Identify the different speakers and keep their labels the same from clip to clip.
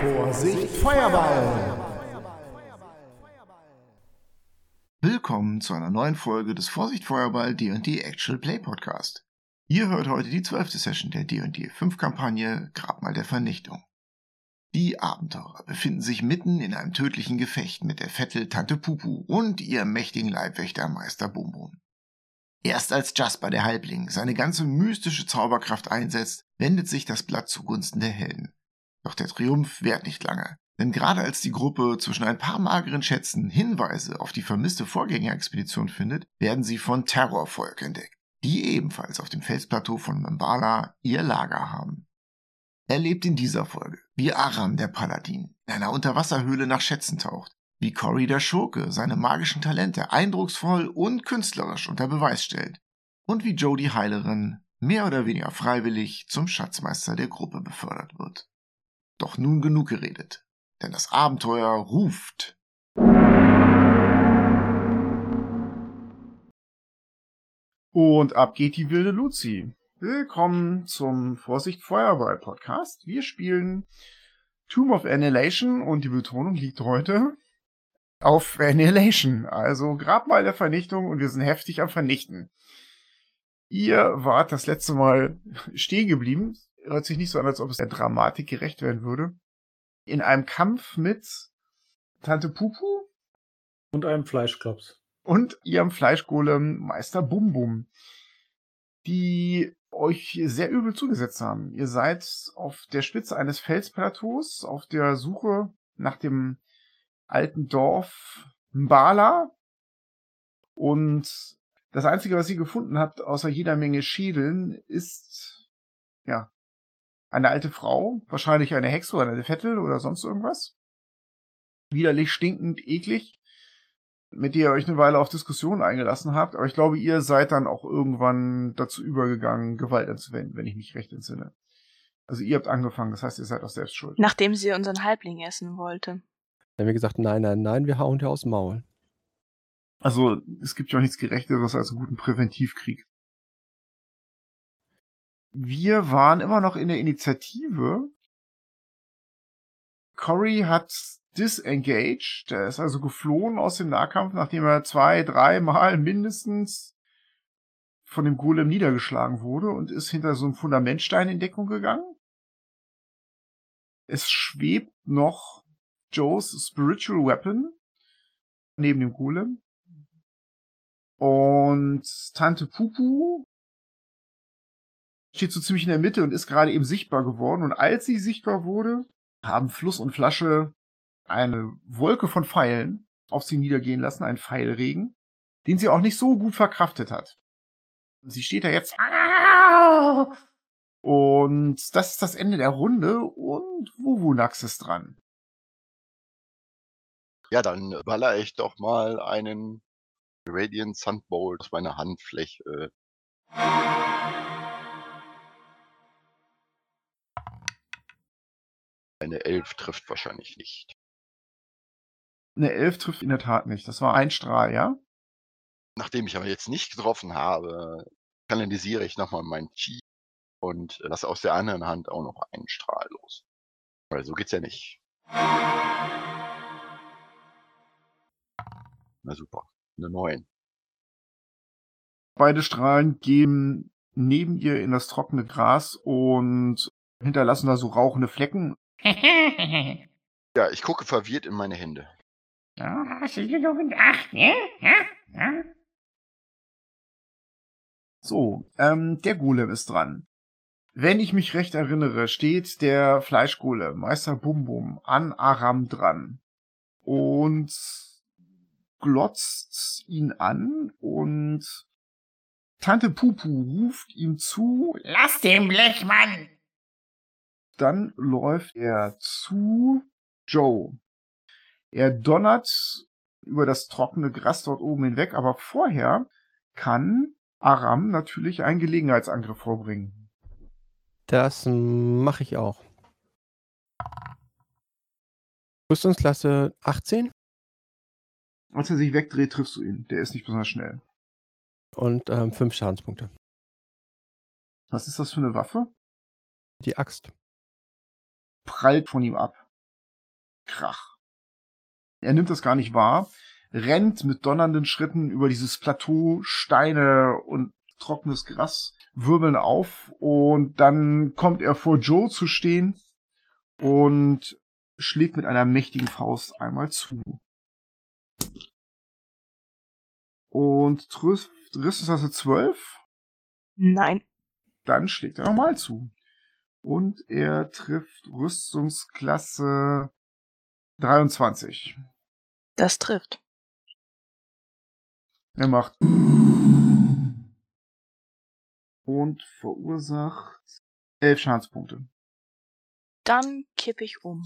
Speaker 1: Vorsicht, Feuerball!
Speaker 2: Willkommen zu einer neuen Folge des Vorsicht Feuerball D&D Actual Play Podcast. Ihr hört heute die zwölfte Session der D&D 5 Kampagne Grabmal der Vernichtung. Die Abenteurer befinden sich mitten in einem tödlichen Gefecht mit der Vettel Tante Pupu und ihrem mächtigen Leibwächter Meister Bumbum. Erst als Jasper der Halbling seine ganze mystische Zauberkraft einsetzt, wendet sich das Blatt zugunsten der Helden. Doch der Triumph währt nicht lange, denn gerade als die Gruppe zwischen ein paar mageren Schätzen Hinweise auf die vermisste Vorgängerexpedition findet, werden sie von Terrorvolk entdeckt, die ebenfalls auf dem Felsplateau von Mbala ihr Lager haben erlebt in dieser Folge, wie Aram der Paladin in einer Unterwasserhöhle nach Schätzen taucht, wie Cory der Schurke seine magischen Talente eindrucksvoll und künstlerisch unter Beweis stellt und wie Joe die Heilerin mehr oder weniger freiwillig zum Schatzmeister der Gruppe befördert wird. Doch nun genug geredet, denn das Abenteuer ruft.
Speaker 1: Und ab geht die wilde Luzi. Willkommen zum Vorsicht Feuerball Podcast. Wir spielen Tomb of Annihilation und die Betonung liegt heute auf Annihilation, also Grabmal der Vernichtung und wir sind heftig am Vernichten. Ihr wart das letzte Mal stehen geblieben. Hört sich nicht so an, als ob es der Dramatik gerecht werden würde. In einem Kampf mit Tante Pupu
Speaker 3: und einem Fleischklops
Speaker 1: und ihrem Fleischgolem Meister Bum Bum die euch sehr übel zugesetzt haben. Ihr seid auf der Spitze eines Felsplateaus auf der Suche nach dem alten Dorf Mbala und das Einzige, was ihr gefunden habt, außer jeder Menge Schädeln, ist, ja, eine alte Frau, wahrscheinlich eine Hexe oder eine Vettel oder sonst irgendwas. Widerlich, stinkend, eklig mit der ihr euch eine Weile auf Diskussionen eingelassen habt, aber ich glaube, ihr seid dann auch irgendwann dazu übergegangen, Gewalt anzuwenden, wenn ich mich recht entsinne. Also ihr habt angefangen, das heißt, ihr seid auch selbst schuld.
Speaker 4: Nachdem sie unseren Halbling essen wollte.
Speaker 3: Dann haben wir gesagt, nein, nein, nein, wir hauen dir aus dem Maul.
Speaker 1: Also, es gibt ja auch nichts Gerechteres als einen guten Präventivkrieg. Wir waren immer noch in der Initiative. Cory hat disengaged. Der ist also geflohen aus dem Nahkampf, nachdem er zwei, dreimal mindestens von dem Golem niedergeschlagen wurde und ist hinter so einem Fundamentstein in Deckung gegangen. Es schwebt noch Joes Spiritual Weapon neben dem Golem. Und Tante Pupu steht so ziemlich in der Mitte und ist gerade eben sichtbar geworden. Und als sie sichtbar wurde, haben Fluss und Flasche eine Wolke von Pfeilen auf sie niedergehen lassen, einen Pfeilregen, den sie auch nicht so gut verkraftet hat. Sie steht da jetzt. Und das ist das Ende der Runde und Wuvunax ist dran.
Speaker 5: Ja, dann baller ich doch mal einen Radiant Sunbolt aus meiner Handfläche. Eine Elf trifft wahrscheinlich nicht.
Speaker 1: Eine Elf trifft in der Tat nicht. Das war ein Strahl, ja?
Speaker 5: Nachdem ich aber jetzt nicht getroffen habe, kanalisiere ich nochmal mein Chi und lasse aus der anderen Hand auch noch einen Strahl los. Weil so geht's ja nicht. Na super. Eine 9.
Speaker 1: Beide Strahlen gehen neben ihr in das trockene Gras und hinterlassen da so rauchende Flecken.
Speaker 5: ja, ich gucke verwirrt in meine Hände.
Speaker 6: Ja, hast du genug gedacht, ne? Ja, ja.
Speaker 1: So, ähm, der Golem ist dran. Wenn ich mich recht erinnere, steht der Fleischgolem, Meister Bum Bum, an Aram dran und glotzt ihn an und Tante Pupu ruft ihm zu,
Speaker 6: Lass den Blechmann!
Speaker 1: Dann läuft er zu Joe. Er donnert über das trockene Gras dort oben hinweg, aber vorher kann Aram natürlich einen Gelegenheitsangriff vorbringen.
Speaker 3: Das mache ich auch. Rüstungsklasse 18.
Speaker 1: Als er sich wegdreht, triffst du ihn. Der ist nicht besonders schnell.
Speaker 3: Und ähm, fünf Schadenspunkte.
Speaker 1: Was ist das für eine Waffe?
Speaker 3: Die Axt.
Speaker 1: Prallt von ihm ab. Krach. Er nimmt das gar nicht wahr, rennt mit donnernden Schritten über dieses Plateau, Steine und trockenes Gras wirbeln auf und dann kommt er vor Joe zu stehen und schlägt mit einer mächtigen Faust einmal zu. Und trifft Rüstungsklasse 12,
Speaker 4: Nein.
Speaker 1: dann schlägt er nochmal zu. Und er trifft Rüstungsklasse 23.
Speaker 4: Das trifft.
Speaker 1: Er macht und verursacht elf Schadenspunkte.
Speaker 4: Dann kipp ich um.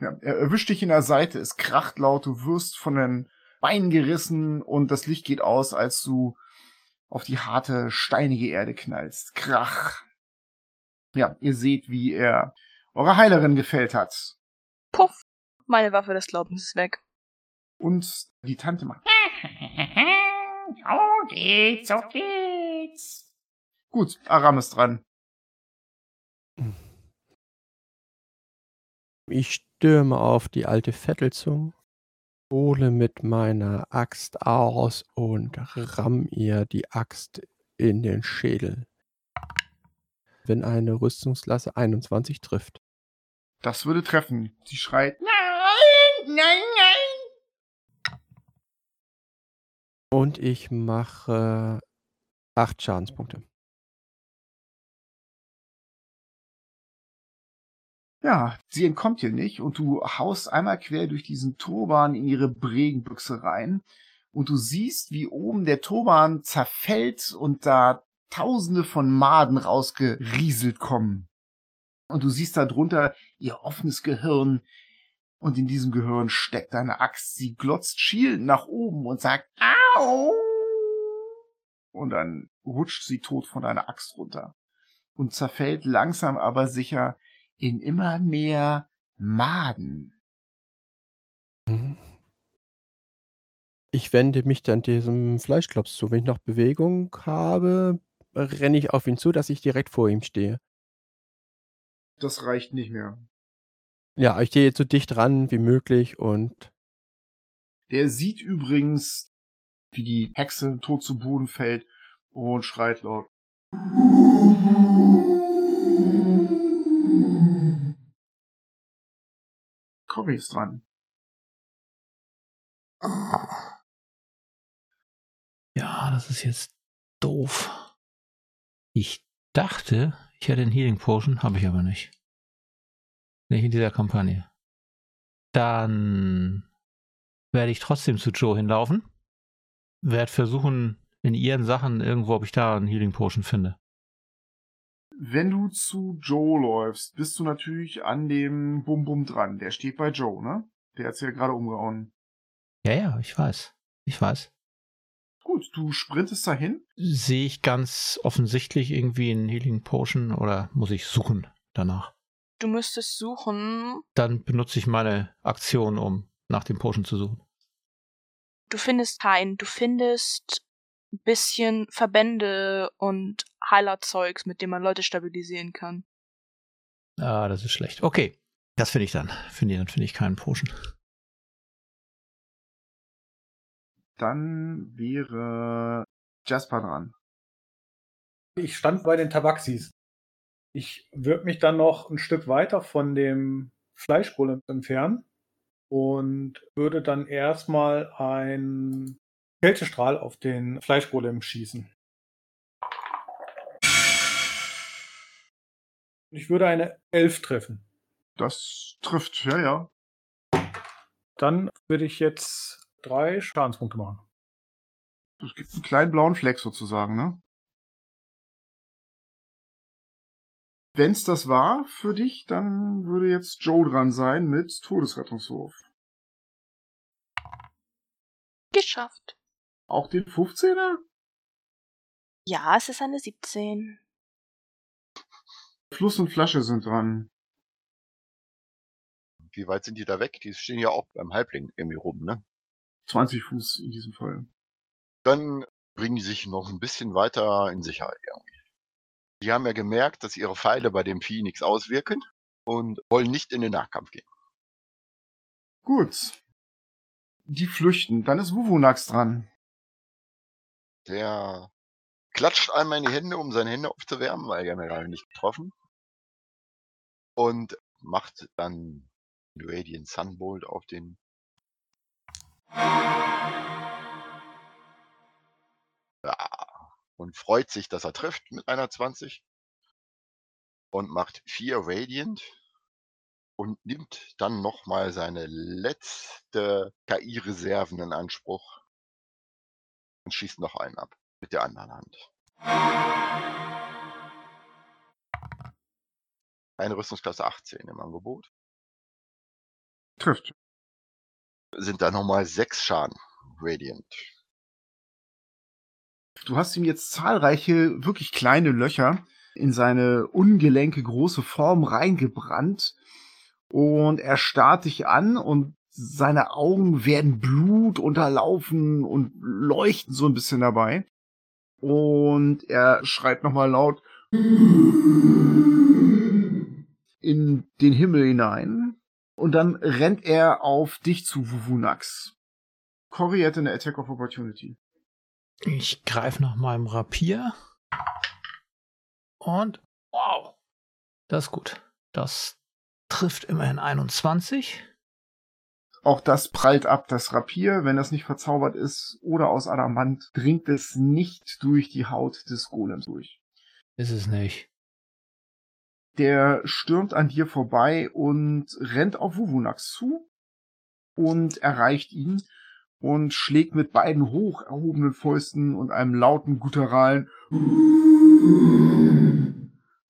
Speaker 1: Ja, er erwischt dich in der Seite, es kracht laut, du wirst von den Beinen gerissen und das Licht geht aus, als du auf die harte, steinige Erde knallst. Krach. Ja, ihr seht, wie er eure Heilerin gefällt hat.
Speaker 4: Puff. Meine Waffe des Glaubens ist weg.
Speaker 1: Und die Tante macht.
Speaker 6: So geht's, so geht's.
Speaker 1: Gut, Aram ist dran.
Speaker 3: Ich stürme auf die alte Vettel zu, hole mit meiner Axt aus und ramm ihr die Axt in den Schädel. Wenn eine Rüstungsklasse 21 trifft.
Speaker 1: Das würde treffen. Sie schreit.
Speaker 6: Nein, nein, nein.
Speaker 3: Und ich mache 8 Schadenspunkte.
Speaker 1: Ja, sie entkommt dir nicht und du haust einmal quer durch diesen Turban in ihre Bregenbüchse rein und du siehst, wie oben der Turban zerfällt und da tausende von Maden rausgerieselt kommen. Und du siehst da drunter ihr offenes Gehirn und in diesem Gehirn steckt eine Axt. Sie glotzt schielend nach oben und sagt Au! Und dann rutscht sie tot von deiner Axt runter und zerfällt langsam aber sicher in immer mehr Maden.
Speaker 3: Mhm. Ich wende mich dann diesem Fleischklops zu. Wenn ich noch Bewegung habe, renne ich auf ihn zu, dass ich direkt vor ihm stehe.
Speaker 1: Das reicht nicht mehr.
Speaker 3: Ja, ich gehe so dicht ran wie möglich und
Speaker 1: Der sieht übrigens, wie die Hexe tot zu Boden fällt und schreit laut. Cory ist dran.
Speaker 7: Ja, das ist jetzt doof. Ich dachte, ich hätte einen Healing Potion, habe ich aber nicht. Nicht in dieser Kampagne. Dann werde ich trotzdem zu Joe hinlaufen. Werde versuchen, in ihren Sachen irgendwo, ob ich da einen Healing Potion finde.
Speaker 1: Wenn du zu Joe läufst, bist du natürlich an dem Bum Bum dran. Der steht bei Joe, ne? Der hat's ja gerade umgehauen.
Speaker 7: Ja, ja, ich weiß. Ich weiß.
Speaker 1: Gut, du sprintest dahin.
Speaker 7: Sehe ich ganz offensichtlich irgendwie einen Healing Potion oder muss ich suchen danach?
Speaker 4: Du müsstest suchen.
Speaker 7: Dann benutze ich meine Aktion, um nach dem Potion zu suchen.
Speaker 4: Du findest keinen. Du findest ein bisschen Verbände und Heilerzeugs, mit dem man Leute stabilisieren kann.
Speaker 7: Ah, das ist schlecht. Okay, das finde ich dann. Finde ich, dann finde ich keinen Potion.
Speaker 1: Dann wäre Jasper dran.
Speaker 8: Ich stand bei den Tabaxis. Ich würde mich dann noch ein Stück weiter von dem Fleischgolem entfernen und würde dann erstmal einen Kältestrahl auf den Fleischgolem schießen. Ich würde eine Elf treffen.
Speaker 1: Das trifft, ja, ja.
Speaker 8: Dann würde ich jetzt drei Schadenspunkte machen.
Speaker 1: Es gibt einen kleinen blauen Fleck sozusagen, ne? Wenn's das war für dich, dann würde jetzt Joe dran sein mit Todesrettungswurf.
Speaker 4: Geschafft.
Speaker 1: Auch den 15er?
Speaker 4: Ja, es ist eine 17.
Speaker 1: Fluss und Flasche sind dran.
Speaker 5: Wie weit sind die da weg? Die stehen ja auch beim Halbling irgendwie rum, ne?
Speaker 1: 20 Fuß in diesem Fall.
Speaker 5: Dann bringen die sich noch ein bisschen weiter in Sicherheit irgendwie. Die haben ja gemerkt, dass ihre Pfeile bei dem Vieh nichts auswirken. und wollen nicht in den Nahkampf gehen.
Speaker 1: Gut. Die flüchten. Dann ist Wuvunax dran.
Speaker 5: Der klatscht einmal in die Hände, um seine Hände aufzuwärmen, weil er gerade nicht getroffen. Und macht dann Radiant Sunbolt auf den. Ja. Und freut sich, dass er trifft mit einer 20. Und macht vier Radiant. Und nimmt dann nochmal seine letzte KI-Reserven in Anspruch. Und schießt noch einen ab. Mit der anderen Hand. Eine Rüstungsklasse 18 im Angebot.
Speaker 1: Trifft.
Speaker 5: Sind da nochmal sechs Schaden. Radiant.
Speaker 1: Du hast ihm jetzt zahlreiche, wirklich kleine Löcher in seine ungelenke große Form reingebrannt. Und er starrt dich an und seine Augen werden Blut unterlaufen und leuchten so ein bisschen dabei. Und er schreit nochmal laut in den Himmel hinein. Und dann rennt er auf dich zu, Wuvunax. Cory hätte eine Attack of Opportunity.
Speaker 7: Ich greife nach meinem Rapier. Und wow. Das ist gut. Das trifft immerhin 21.
Speaker 1: Auch das prallt ab. Das Rapier, wenn das nicht verzaubert ist oder aus Adamant, dringt es nicht durch die Haut des Golems durch.
Speaker 7: Ist es nicht.
Speaker 1: Der stürmt an dir vorbei und rennt auf Wuvunax zu und erreicht ihn und schlägt mit beiden hoch erhobenen Fäusten und einem lauten gutturalen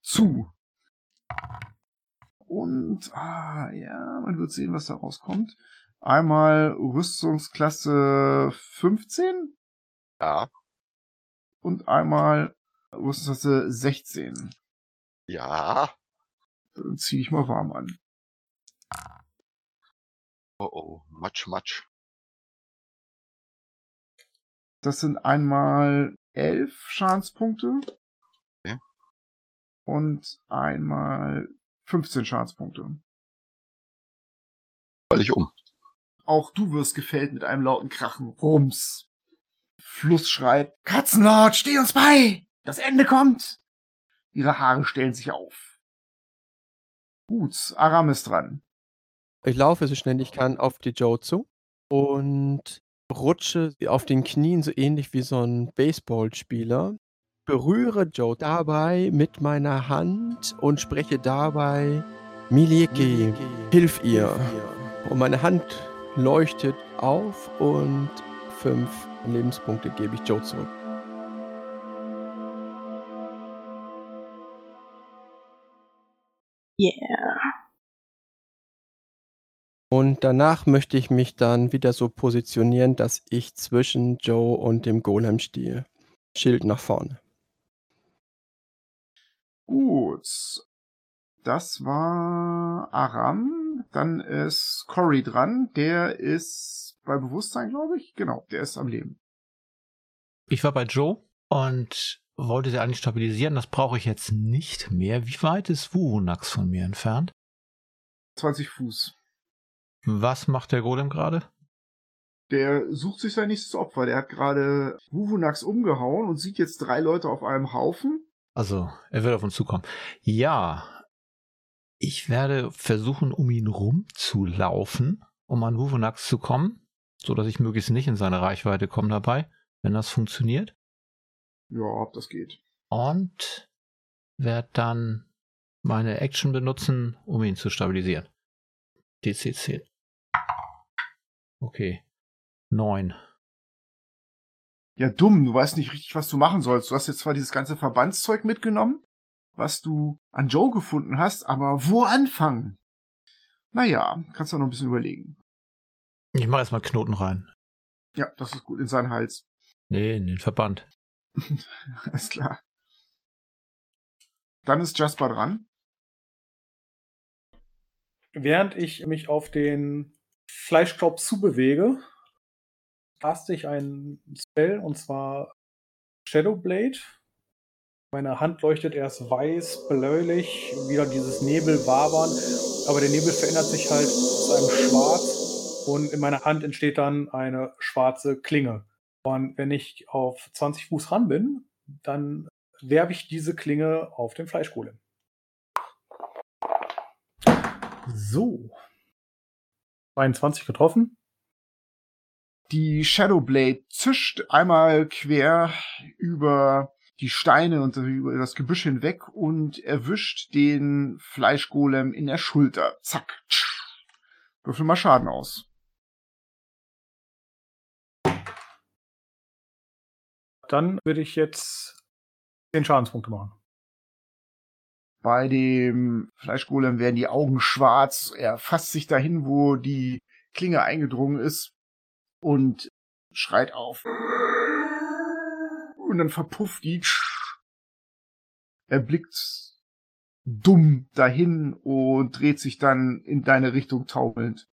Speaker 1: zu. Und, ah, ja, man wird sehen, was da rauskommt. Einmal Rüstungsklasse 15
Speaker 5: Ja.
Speaker 1: und einmal Rüstungsklasse 16.
Speaker 5: Ja.
Speaker 1: Dann zieh ich mal warm an.
Speaker 5: Oh oh. Matsch, matsch.
Speaker 1: Das sind einmal elf Schadenspunkte.
Speaker 5: Okay.
Speaker 1: Und einmal 15 Schadenspunkte.
Speaker 5: Fall ich um.
Speaker 1: Auch du wirst gefällt mit einem lauten Krachen. Rums. Fluss schreit, Katzenlord, steh uns bei! Das Ende kommt! Ihre Haare stellen sich auf. Gut, Aram ist dran.
Speaker 3: Ich laufe so schnell ich kann auf die Joe zu und rutsche auf den Knien so ähnlich wie so ein Baseballspieler. Berühre Joe dabei mit meiner Hand und spreche dabei Milieki, hilf ihr. Und meine Hand leuchtet auf und fünf Lebenspunkte gebe ich Joe zurück.
Speaker 4: Yeah.
Speaker 3: Und danach möchte ich mich dann wieder so positionieren, dass ich zwischen Joe und dem Golem stehe. Schild nach vorne.
Speaker 1: Gut. Das war Aram. Dann ist Cory dran. Der ist bei Bewusstsein, glaube ich. Genau, der ist am Leben.
Speaker 7: Ich war bei Joe und wollte sie eigentlich stabilisieren. Das brauche ich jetzt nicht mehr. Wie weit ist Wuhunax von mir entfernt?
Speaker 1: 20 Fuß.
Speaker 7: Was macht der Golem gerade?
Speaker 1: Der sucht sich sein nächstes Opfer. Der hat gerade Wuvunax umgehauen und sieht jetzt drei Leute auf einem Haufen.
Speaker 7: Also, er wird auf uns zukommen. Ja, ich werde versuchen, um ihn rumzulaufen, um an Wuvunax zu kommen, so dass ich möglichst nicht in seine Reichweite komme dabei, wenn das funktioniert.
Speaker 1: Ja, ob das geht.
Speaker 7: Und werde dann meine Action benutzen, um ihn zu stabilisieren. DC 10. Okay. 9.
Speaker 1: Ja, dumm. Du weißt nicht richtig, was du machen sollst. Du hast jetzt zwar dieses ganze Verbandszeug mitgenommen, was du an Joe gefunden hast, aber wo anfangen? Naja, kannst du noch ein bisschen überlegen.
Speaker 7: Ich mache erstmal Knoten rein.
Speaker 1: Ja, das ist gut. In seinen Hals.
Speaker 7: Nee, in den Verband.
Speaker 1: Alles klar. Dann ist Jasper dran.
Speaker 8: Während ich mich auf den Fleischkorb zubewege, caste ich einen Spell und zwar Shadowblade. Meine Hand leuchtet erst weiß, bläulich, wieder dieses Nebelwabern, aber der Nebel verändert sich halt zu einem Schwarz und in meiner Hand entsteht dann eine schwarze Klinge. Und wenn ich auf 20 Fuß ran bin, dann werfe ich diese Klinge auf den Fleischgolem. So. 22 getroffen.
Speaker 1: Die Shadowblade zischt einmal quer über die Steine und über das Gebüsch hinweg und erwischt den Fleischgolem in der Schulter. Zack. Würfel mal Schaden aus.
Speaker 8: Dann würde ich jetzt 10 Schadenspunkte machen.
Speaker 1: Bei dem Fleischgolem werden die Augen schwarz. Er fasst sich dahin, wo die Klinge eingedrungen ist und schreit auf. Und dann verpufft die. Er blickt dumm dahin und dreht sich dann in deine Richtung taumelnd.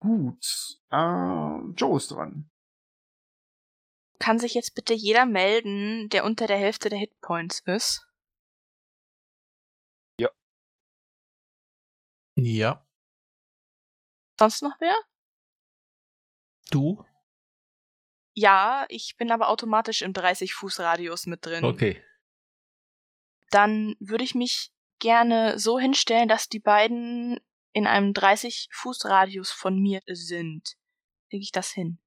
Speaker 1: Gut. Äh, Joe ist dran.
Speaker 4: Kann sich jetzt bitte jeder melden, der unter der Hälfte der Hitpoints ist?
Speaker 7: Ja.
Speaker 4: Sonst noch wer?
Speaker 7: Du?
Speaker 4: Ja, ich bin aber automatisch im 30-Fuß-Radius mit drin.
Speaker 7: Okay.
Speaker 4: Dann würde ich mich gerne so hinstellen, dass die beiden in einem 30-Fuß-Radius von mir sind. Kriege ich das hin?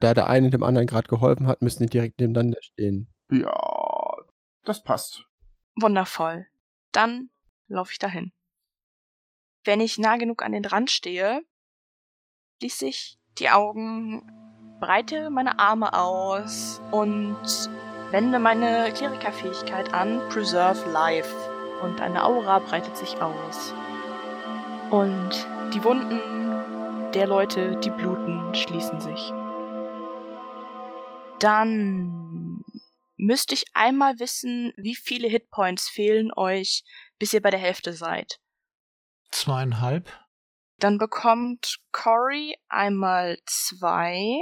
Speaker 3: Da der eine dem anderen gerade geholfen hat, müssen die direkt nebeneinander stehen.
Speaker 1: Ja, das passt.
Speaker 4: Wundervoll. Dann laufe ich dahin. Wenn ich nah genug an den Rand stehe, schließe ich die Augen, breite meine Arme aus und wende meine Klerikerfähigkeit an, Preserve Life. Und eine Aura breitet sich aus. Und die Wunden der Leute, die bluten, schließen sich. Dann müsste ich einmal wissen, wie viele Hitpoints fehlen euch, bis ihr bei der Hälfte seid.
Speaker 7: Zweieinhalb.
Speaker 4: Dann bekommt Cory einmal zwei.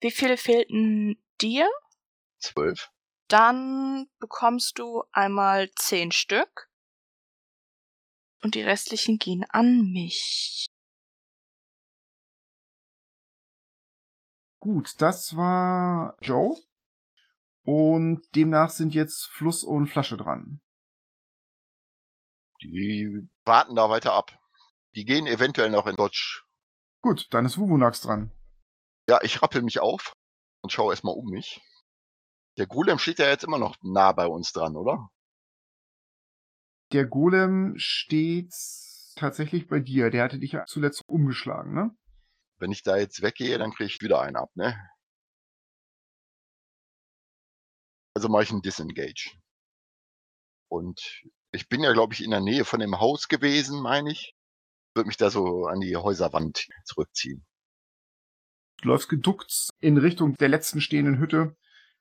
Speaker 4: Wie viele fehlten dir?
Speaker 5: Zwölf.
Speaker 4: Dann bekommst du einmal zehn Stück. Und die restlichen gehen an mich.
Speaker 1: Gut, das war Joe. Und demnach sind jetzt Fluss und Flasche dran.
Speaker 5: Die warten da weiter ab. Die gehen eventuell noch in Dodge.
Speaker 1: Gut, dann ist Wuvunax dran.
Speaker 5: Ja, ich rappel mich auf und schaue erstmal um mich. Der Golem steht ja jetzt immer noch nah bei uns dran, oder?
Speaker 1: Der Golem steht tatsächlich bei dir. Der hatte dich ja zuletzt umgeschlagen, ne?
Speaker 5: Wenn ich da jetzt weggehe, dann kriege ich wieder einen ab, ne? Also mache ich einen Disengage. Und ich bin ja, glaube ich, in der Nähe von dem Haus gewesen, meine ich. Würde mich da so an die Häuserwand zurückziehen.
Speaker 1: Du läufst geduckt in Richtung der letzten stehenden Hütte,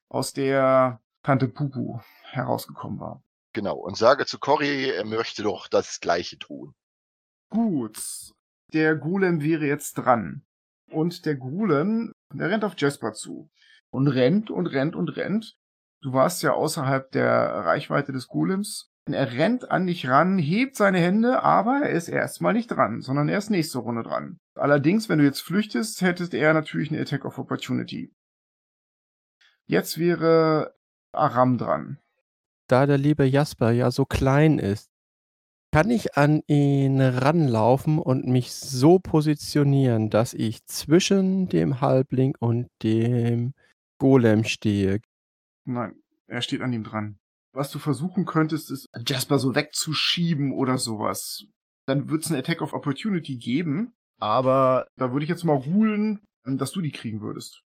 Speaker 1: aus der Tante Pupu herausgekommen war.
Speaker 5: Genau. Und sage zu Cory, er möchte doch das Gleiche tun.
Speaker 1: Gut. Der Golem wäre jetzt dran. Und der Golem, der rennt auf Jasper zu. Und rennt und rennt und rennt. Du warst ja außerhalb der Reichweite des Golems. Er rennt an dich ran, hebt seine Hände, aber er ist erstmal nicht dran, sondern er ist nächste Runde dran. Allerdings, wenn du jetzt flüchtest, hättest er natürlich eine Attack of Opportunity. Jetzt wäre Aram dran.
Speaker 3: Da der liebe Jasper ja so klein ist, kann ich an ihn ranlaufen und mich so positionieren, dass ich zwischen dem Halbling und dem Golem stehe.
Speaker 1: Nein, er steht an ihm dran. Was du versuchen könntest, ist Jasper so wegzuschieben oder sowas. Dann wird es eine Attack of Opportunity geben, aber da würde ich jetzt mal ruhen, dass du die kriegen würdest.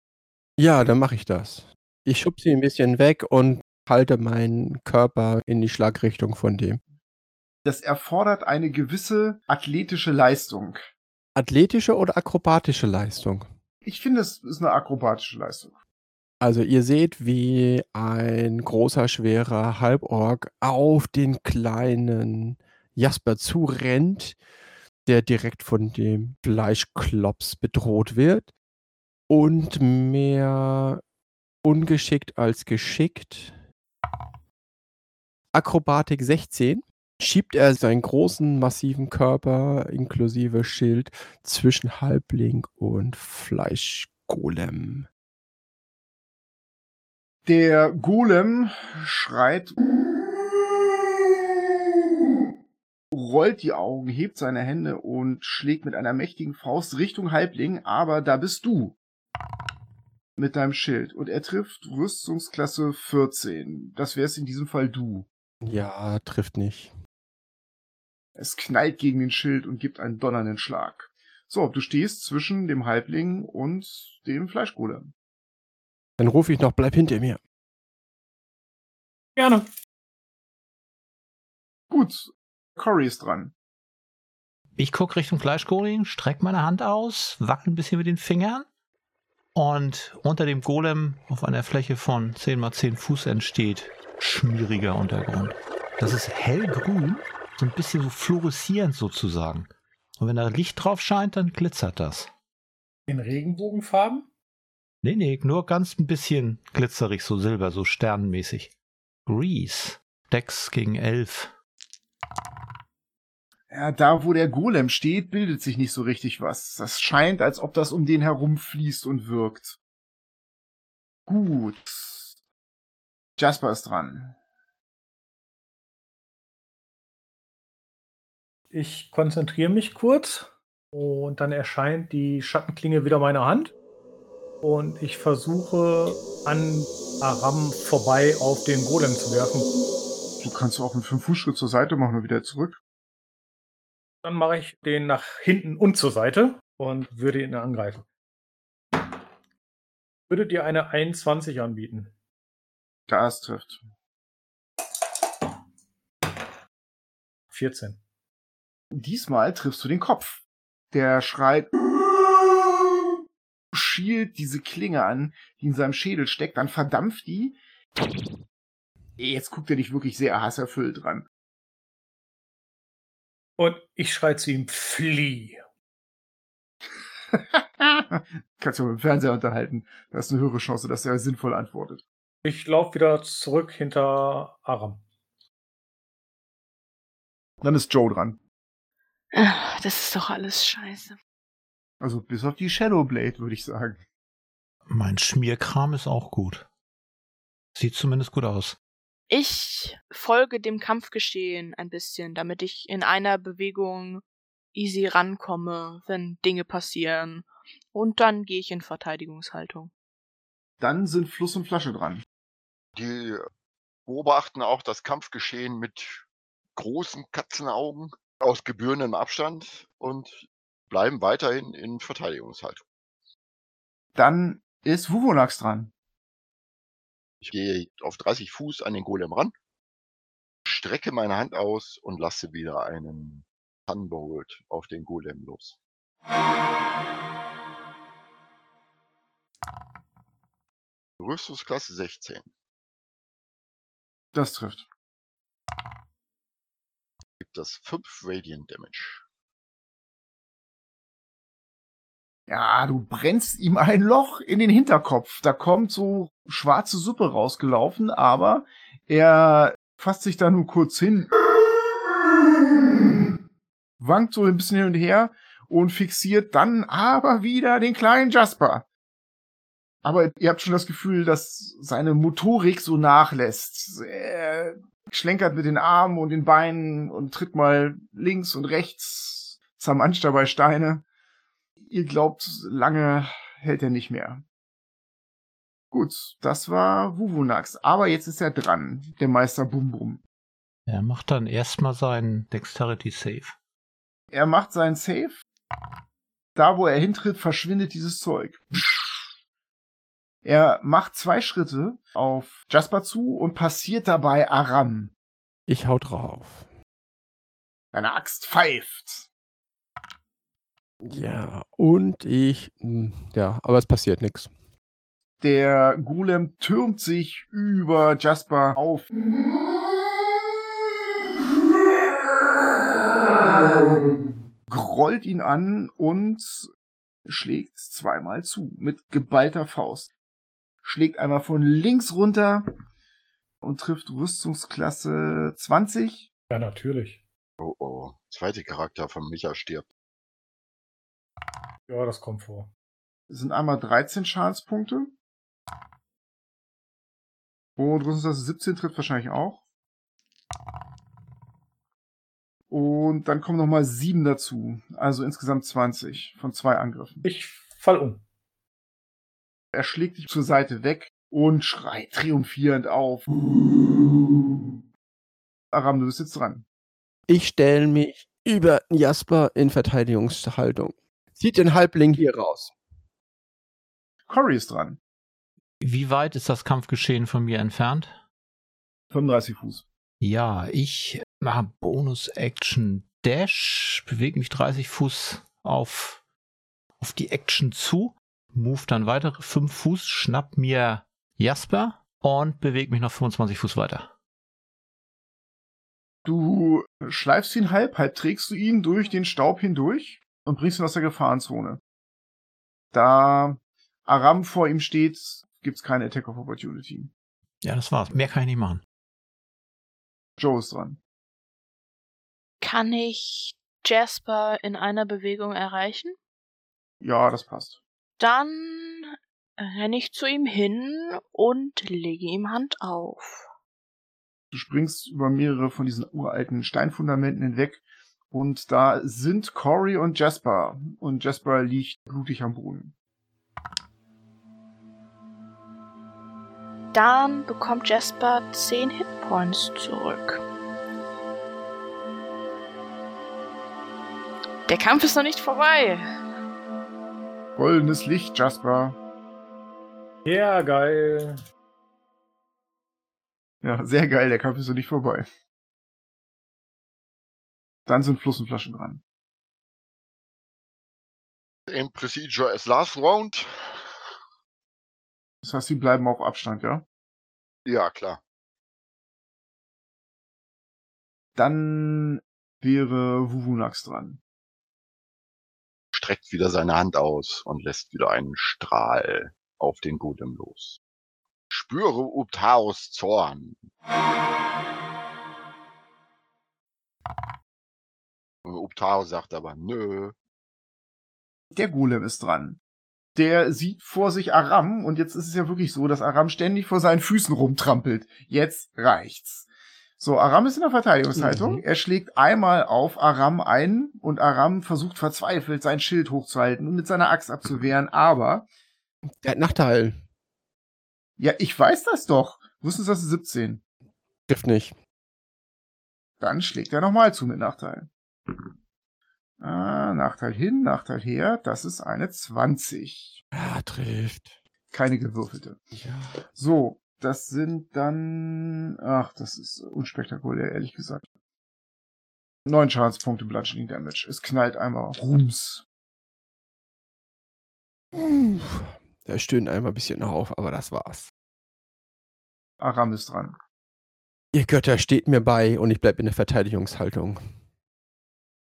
Speaker 3: Ja, dann mache ich das. Ich schub sie ein bisschen weg und halte meinen Körper in die Schlagrichtung von dem.
Speaker 1: Das erfordert eine gewisse athletische Leistung.
Speaker 3: Athletische oder akrobatische Leistung?
Speaker 1: Ich finde, es ist eine akrobatische Leistung.
Speaker 3: Also ihr seht, wie ein großer, schwerer Halborg auf den kleinen Jasper zurennt, der direkt von dem Fleischklops bedroht wird. Und mehr ungeschickt als geschickt. Akrobatik 16. Schiebt er seinen großen, massiven Körper inklusive Schild zwischen Halbling und Fleischgolem.
Speaker 1: Der Golem schreit, rollt die Augen, hebt seine Hände und schlägt mit einer mächtigen Faust Richtung Halbling, aber da bist du mit deinem Schild und er trifft Rüstungsklasse 14. Das wär's in diesem Fall du.
Speaker 3: Ja, trifft nicht.
Speaker 1: Es knallt gegen den Schild und gibt einen donnernden Schlag. So, du stehst zwischen dem Halbling und dem Fleischgolem.
Speaker 3: Dann rufe ich noch, bleib hinter mir.
Speaker 8: Gerne.
Speaker 1: Gut, Cory ist dran.
Speaker 7: Ich gucke Richtung Fleischgolem, streck meine Hand aus, wackel ein bisschen mit den Fingern und unter dem Golem auf einer Fläche von 10 mal 10 Fuß entsteht schmieriger Untergrund. Das ist hellgrün, so ein bisschen so fluoreszierend sozusagen. Und wenn da Licht drauf scheint, dann glitzert das.
Speaker 8: In Regenbogenfarben?
Speaker 7: Nee, nee, nur ganz ein bisschen glitzerig, so silber, so sternenmäßig. Grease. Dex gegen 11.
Speaker 1: Ja, da wo der Golem steht, bildet sich nicht so richtig was. Das scheint, als ob das um den herum fließt und wirkt. Gut. Jasper ist dran.
Speaker 8: Ich konzentriere mich kurz und dann erscheint die Schattenklinge wieder meiner Hand. Und ich versuche an Aram vorbei auf den Golem zu werfen.
Speaker 1: Du kannst auch einen 5-Fuß-Schritt zur Seite machen und wieder zurück.
Speaker 8: Dann mache ich den nach hinten und zur Seite und würde ihn angreifen. Würde dir eine 21 anbieten.
Speaker 1: Das trifft.
Speaker 8: 14.
Speaker 1: Diesmal triffst du den Kopf. Der schreit, schielt diese Klinge an, die in seinem Schädel steckt, dann verdampft die. Jetzt guckt er dich wirklich sehr hasserfüllt dran.
Speaker 8: Und ich schreie zu ihm, flieh.
Speaker 1: Kannst du mit dem Fernseher unterhalten. Da ist eine höhere Chance, dass er sinnvoll antwortet.
Speaker 8: Ich laufe wieder zurück hinter Aram.
Speaker 1: Dann ist Joe dran.
Speaker 4: Das ist doch alles scheiße.
Speaker 1: Also bis auf die Shadowblade, würde ich sagen.
Speaker 7: Mein Schmierkram ist auch gut. Sieht zumindest gut aus.
Speaker 4: Ich folge dem Kampfgeschehen ein bisschen, damit ich in einer Bewegung easy rankomme, wenn Dinge passieren. Und dann gehe ich in Verteidigungshaltung.
Speaker 1: Dann sind Fluss und Flasche dran.
Speaker 5: Die beobachten auch das Kampfgeschehen mit großen Katzenaugen aus gebührendem Abstand und bleiben weiterhin in Verteidigungshaltung.
Speaker 1: Dann ist Wuvonax dran.
Speaker 5: Ich gehe auf 30 Fuß an den Golem ran, strecke meine Hand aus und lasse wieder einen Thunderbolt auf den Golem los. Rüstungsklasse 16.
Speaker 1: Das trifft.
Speaker 5: Das 5 Radiant Damage.
Speaker 1: Ja, du brennst ihm ein Loch in den Hinterkopf. Da kommt so schwarze Suppe rausgelaufen, aber er fasst sich da nur kurz hin, wankt so ein bisschen hin und her und fixiert dann aber wieder den kleinen Jasper. Aber ihr habt schon das Gefühl, dass seine Motorik so nachlässt. Er schlenkert mit den Armen und den Beinen und tritt mal links und rechts, zermanscht dabei Steine. Ihr glaubt, lange hält er nicht mehr. Gut, das war Wuvunax. Aber jetzt ist er dran, der Meister Bum Bum.
Speaker 7: Er macht dann erstmal seinen Dexterity Save.
Speaker 1: Er macht seinen Save. Da, wo er hintritt, verschwindet dieses Zeug. Er macht zwei Schritte auf Jasper zu und passiert dabei Aram.
Speaker 3: Ich hau drauf.
Speaker 1: Seine Axt pfeift.
Speaker 3: Ja, und ich. hm, Ja, aber es passiert nichts.
Speaker 1: Der Golem türmt sich über Jasper auf. Grollt ihn an und schlägt zweimal zu mit geballter Faust. Schlägt einmal von links runter und trifft Rüstungsklasse 20.
Speaker 8: Ja, natürlich.
Speaker 5: Oh oh. Zweite Charakter von Micha stirbt.
Speaker 8: Ja, das kommt vor.
Speaker 1: Das sind einmal 13 Schadenspunkte. Und Rüstungsklasse 17 trifft wahrscheinlich auch. Und dann kommen nochmal 7 dazu. Also insgesamt 20 von zwei Angriffen.
Speaker 8: Ich fall um.
Speaker 1: Er schlägt dich zur Seite weg und schreit triumphierend auf. Aram, du bist jetzt dran.
Speaker 3: Ich stelle mich über Jasper in Verteidigungshaltung. Zieht den Halbling hier raus.
Speaker 1: Cory ist dran.
Speaker 7: Wie weit ist das Kampfgeschehen von mir entfernt?
Speaker 1: 35 Fuß.
Speaker 7: Ja, ich mache Bonus Action Dash, bewege mich 30 Fuß auf, auf die Action zu, move dann weitere 5 Fuß, schnapp mir Jasper und bewege mich noch 25 Fuß weiter.
Speaker 1: Du schleifst ihn halb, halb trägst du ihn durch den Staub hindurch und bringst ihn aus der Gefahrenzone. Da Aram vor ihm steht, gibt's keine Attack of Opportunity.
Speaker 7: Ja, das war's. Mehr kann ich nicht machen.
Speaker 1: Joe ist dran.
Speaker 4: Kann ich Jasper in einer Bewegung erreichen?
Speaker 1: Ja, das passt.
Speaker 4: Dann renne ich zu ihm hin und lege ihm Hand auf.
Speaker 1: Du springst über mehrere von diesen uralten Steinfundamenten hinweg und da sind Cory und Jasper und Jasper liegt blutig am Boden.
Speaker 4: Dann bekommt Jasper 10 Hitpoints zurück. Der Kampf ist noch nicht vorbei.
Speaker 1: Goldenes Licht, Jasper.
Speaker 8: Ja, geil.
Speaker 1: Ja, sehr geil, der Kampf ist noch nicht vorbei. Dann sind Flussenflaschen dran.
Speaker 5: In Procedure as last round.
Speaker 1: Das heißt, sie bleiben auf Abstand, ja?
Speaker 5: Ja, klar.
Speaker 1: Dann wäre Wuvunax dran.
Speaker 5: Streckt wieder seine Hand aus und lässt wieder einen Strahl auf den Golem los. Spüre Uptaos Zorn. Uptao sagt aber nö.
Speaker 1: Der Golem ist dran. Der sieht vor sich Aram und jetzt ist es ja wirklich so, dass Aram ständig vor seinen Füßen rumtrampelt. Jetzt reicht's. So, Aram ist in der Verteidigungshaltung.
Speaker 3: Mhm.
Speaker 1: Er schlägt einmal auf Aram ein und Aram versucht verzweifelt, sein Schild hochzuhalten und mit seiner Axt abzuwehren, aber
Speaker 3: Der hat Nachteil.
Speaker 1: ja, ich weiß das doch. Wussten Sie das 17?
Speaker 3: Trifft nicht.
Speaker 1: Dann schlägt er nochmal zu mit Nachteil. Ah, Nachteil hin, Nachteil her. Das ist eine 20.
Speaker 3: Ah, trifft.
Speaker 1: Keine gewürfelte.
Speaker 3: Ja.
Speaker 1: So, das sind dann. Ach, das ist unspektakulär, ehrlich gesagt. Neun Schadenspunkte Bludgeoning Damage. Es knallt einmal. Rums.
Speaker 3: Uff. Der stöhnt einmal ein bisschen auf, aber das war's.
Speaker 1: Aram ist dran.
Speaker 3: Ihr Götter steht mir bei und ich bleib in der Verteidigungshaltung.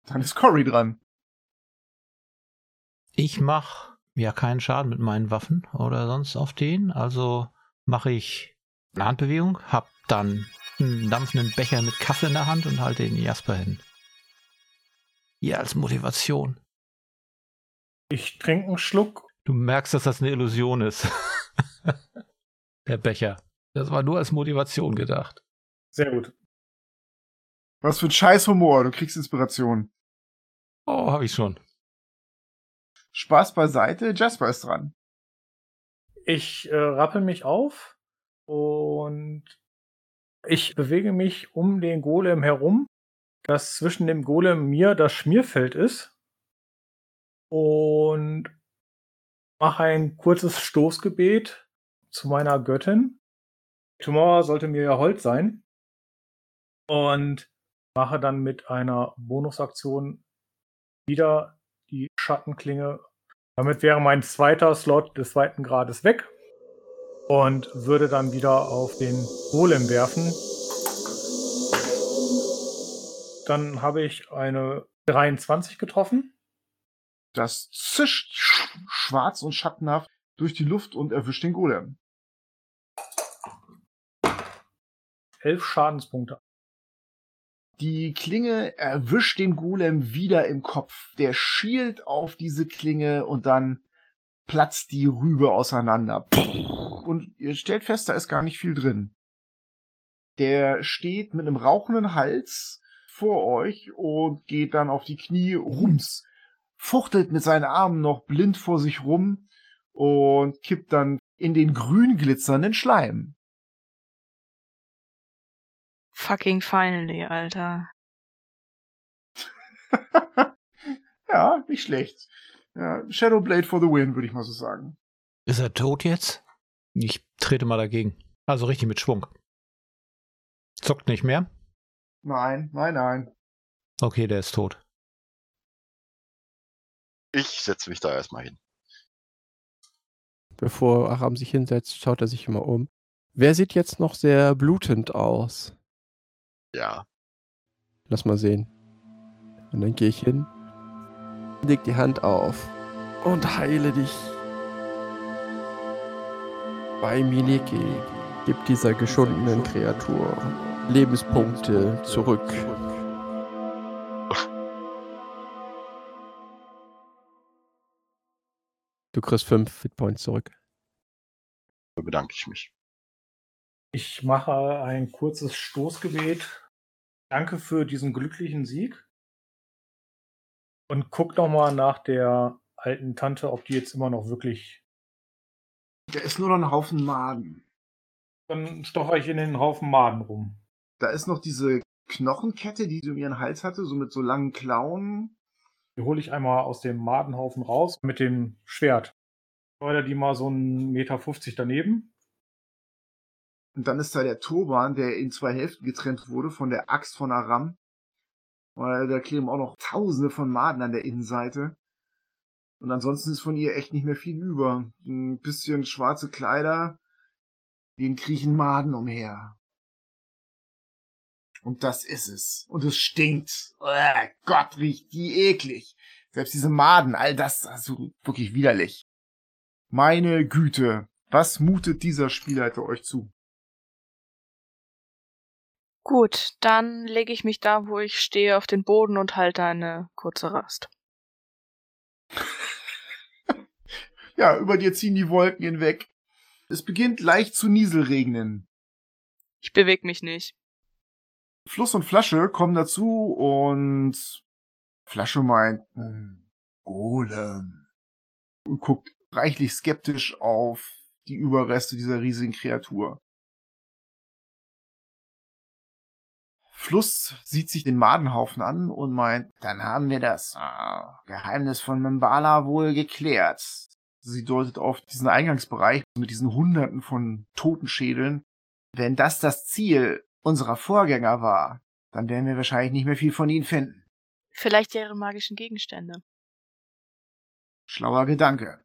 Speaker 1: Dann ist Cory dran.
Speaker 7: Ich mache ja keinen Schaden mit meinen Waffen oder sonst auf den, also mache ich eine Handbewegung, hab dann einen dampfenden Becher mit Kaffee in der Hand und halte den Jasper hin. Hier als Motivation.
Speaker 8: Ich trinke einen Schluck.
Speaker 7: Du merkst, dass das eine Illusion ist. Der Becher. Das war nur als Motivation gedacht.
Speaker 8: Sehr gut.
Speaker 1: Was für ein scheiß Humor. Du kriegst Inspiration.
Speaker 7: Oh, habe ich schon.
Speaker 1: Spaß beiseite. Jasper ist dran.
Speaker 8: Ich äh, rappel mich auf und ich bewege mich um den Golem herum, das zwischen dem Golem und mir das Schmierfeld ist und mache ein kurzes Stoßgebet zu meiner Göttin. Tomorrow sollte mir ja Holz sein und mache dann mit einer Bonusaktion wieder die Schattenklinge damit wäre mein zweiter Slot des zweiten Grades weg und würde dann wieder auf den Golem werfen. Dann habe ich eine 23 getroffen.
Speaker 1: Das zischt schwarz und schattenhaft durch die Luft und erwischt den Golem.
Speaker 8: Elf Schadenspunkte.
Speaker 1: Die Klinge erwischt den Golem wieder im Kopf. Der schielt auf diese Klinge und dann platzt die Rübe auseinander. Und ihr stellt fest, da ist gar nicht viel drin. Der steht mit einem rauchenden Hals vor euch und geht dann auf die Knie, rums, fuchtelt mit seinen Armen noch blind vor sich rum und kippt dann in den grün glitzernden Schleim.
Speaker 4: Fucking finally, Alter.
Speaker 1: ja, nicht schlecht. Ja, Shadowblade for the win, würde ich mal so sagen.
Speaker 7: Ist er tot jetzt? Ich trete mal dagegen. Also richtig mit Schwung. Zockt nicht mehr?
Speaker 1: Nein, nein, nein.
Speaker 7: Okay, der ist tot.
Speaker 5: Ich setze mich da erstmal hin.
Speaker 3: Bevor Aram sich hinsetzt, schaut er sich immer um. Wer sieht jetzt noch sehr blutend aus?
Speaker 5: Ja.
Speaker 3: Lass mal sehen. Und dann gehe ich hin, leg die Hand auf und heile dich. Bei Miliki gibt dieser geschundenen Kreatur Lebenspunkte zurück. Du kriegst fünf Hitpoints zurück.
Speaker 5: Da bedanke ich mich.
Speaker 8: Ich mache ein kurzes Stoßgebet. Danke für diesen glücklichen Sieg. Und guck noch mal nach der alten Tante, ob die jetzt immer noch wirklich.
Speaker 1: Da ist nur noch ein Haufen Maden.
Speaker 8: Dann stocher ich in den Haufen Maden rum.
Speaker 1: Da ist noch diese Knochenkette, die sie um ihren Hals hatte, so mit so langen Klauen.
Speaker 8: Die hole ich einmal aus dem Madenhaufen raus mit dem Schwert. Schleudere die mal so einen Meter 50 daneben.
Speaker 1: Und dann ist da der Turban, der in zwei Hälften getrennt wurde von der Axt von Aram. Weil da kleben auch noch tausende von Maden an der Innenseite. Und ansonsten ist von ihr echt nicht mehr viel über. Ein bisschen schwarze Kleider, den kriechen Maden umher. Und das ist es. Und es stinkt. Oh Gott, riecht die eklig. Selbst diese Maden, all das, also wirklich widerlich. Meine Güte, was mutet dieser Spielleiter euch zu?
Speaker 4: Gut, dann lege ich mich da, wo ich stehe, auf den Boden und halte eine kurze Rast.
Speaker 1: ja, über dir ziehen die Wolken hinweg. Es beginnt leicht zu nieselregnen.
Speaker 4: Ich bewege mich nicht.
Speaker 1: Fluss und Flasche kommen dazu und Flasche meint, hm, Golem. Und guckt reichlich skeptisch auf die Überreste dieser riesigen Kreatur. Fluss sieht sich den Madenhaufen an und meint, dann haben wir das äh, Geheimnis von Membala wohl geklärt. Sie deutet auf diesen Eingangsbereich mit diesen Hunderten von Totenschädeln. Wenn das das Ziel unserer Vorgänger war, dann werden wir wahrscheinlich nicht mehr viel von ihnen finden.
Speaker 4: Vielleicht ihre magischen Gegenstände.
Speaker 1: Schlauer Gedanke.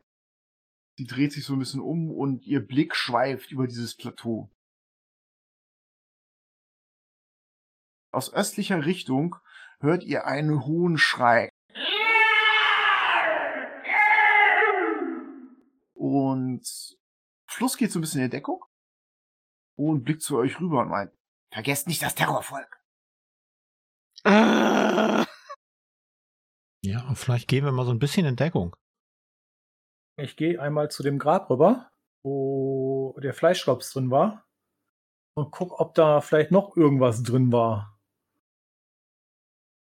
Speaker 1: Sie dreht sich so ein bisschen um und ihr Blick schweift über dieses Plateau. Aus östlicher Richtung hört ihr einen hohen Schrei. Und Fluss geht so ein bisschen in Deckung und blickt zu euch rüber und meint, vergesst nicht das Terrorvolk.
Speaker 7: Ja, vielleicht gehen wir mal so ein bisschen in Deckung.
Speaker 8: Ich gehe einmal zu dem Grab rüber, wo der Fleischklops drin war. Und guck, ob da vielleicht noch irgendwas drin war.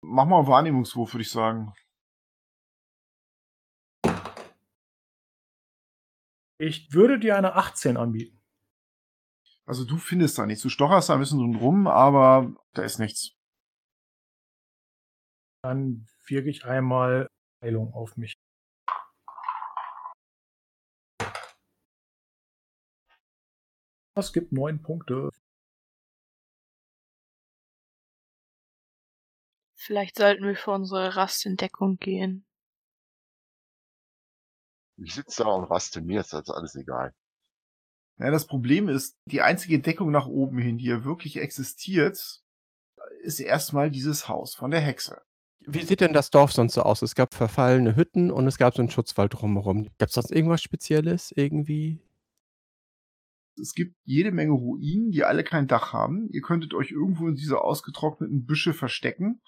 Speaker 1: Mach mal einen Wahrnehmungswurf, würde ich sagen.
Speaker 8: Ich würde dir eine 18 anbieten.
Speaker 1: Also du findest da nichts. Du stocherst da ein bisschen rum, aber da ist nichts.
Speaker 8: Dann wirke ich einmal Heilung auf mich. Das gibt neun Punkte.
Speaker 4: Vielleicht sollten wir für unsere Rast in Deckung gehen.
Speaker 5: Ich sitze da und raste, mir ist das alles egal.
Speaker 1: Ja, das Problem ist, die einzige Deckung nach oben hin, die hier wirklich existiert, ist erstmal dieses Haus von der Hexe.
Speaker 3: Wie sieht denn das Dorf sonst so aus? Es gab verfallene Hütten und es gab so einen Schutzwald drumherum. Gab es sonst irgendwas Spezielles irgendwie?
Speaker 1: Es gibt jede Menge Ruinen, die alle kein Dach haben. Ihr könntet euch irgendwo in diese ausgetrockneten Büsche verstecken.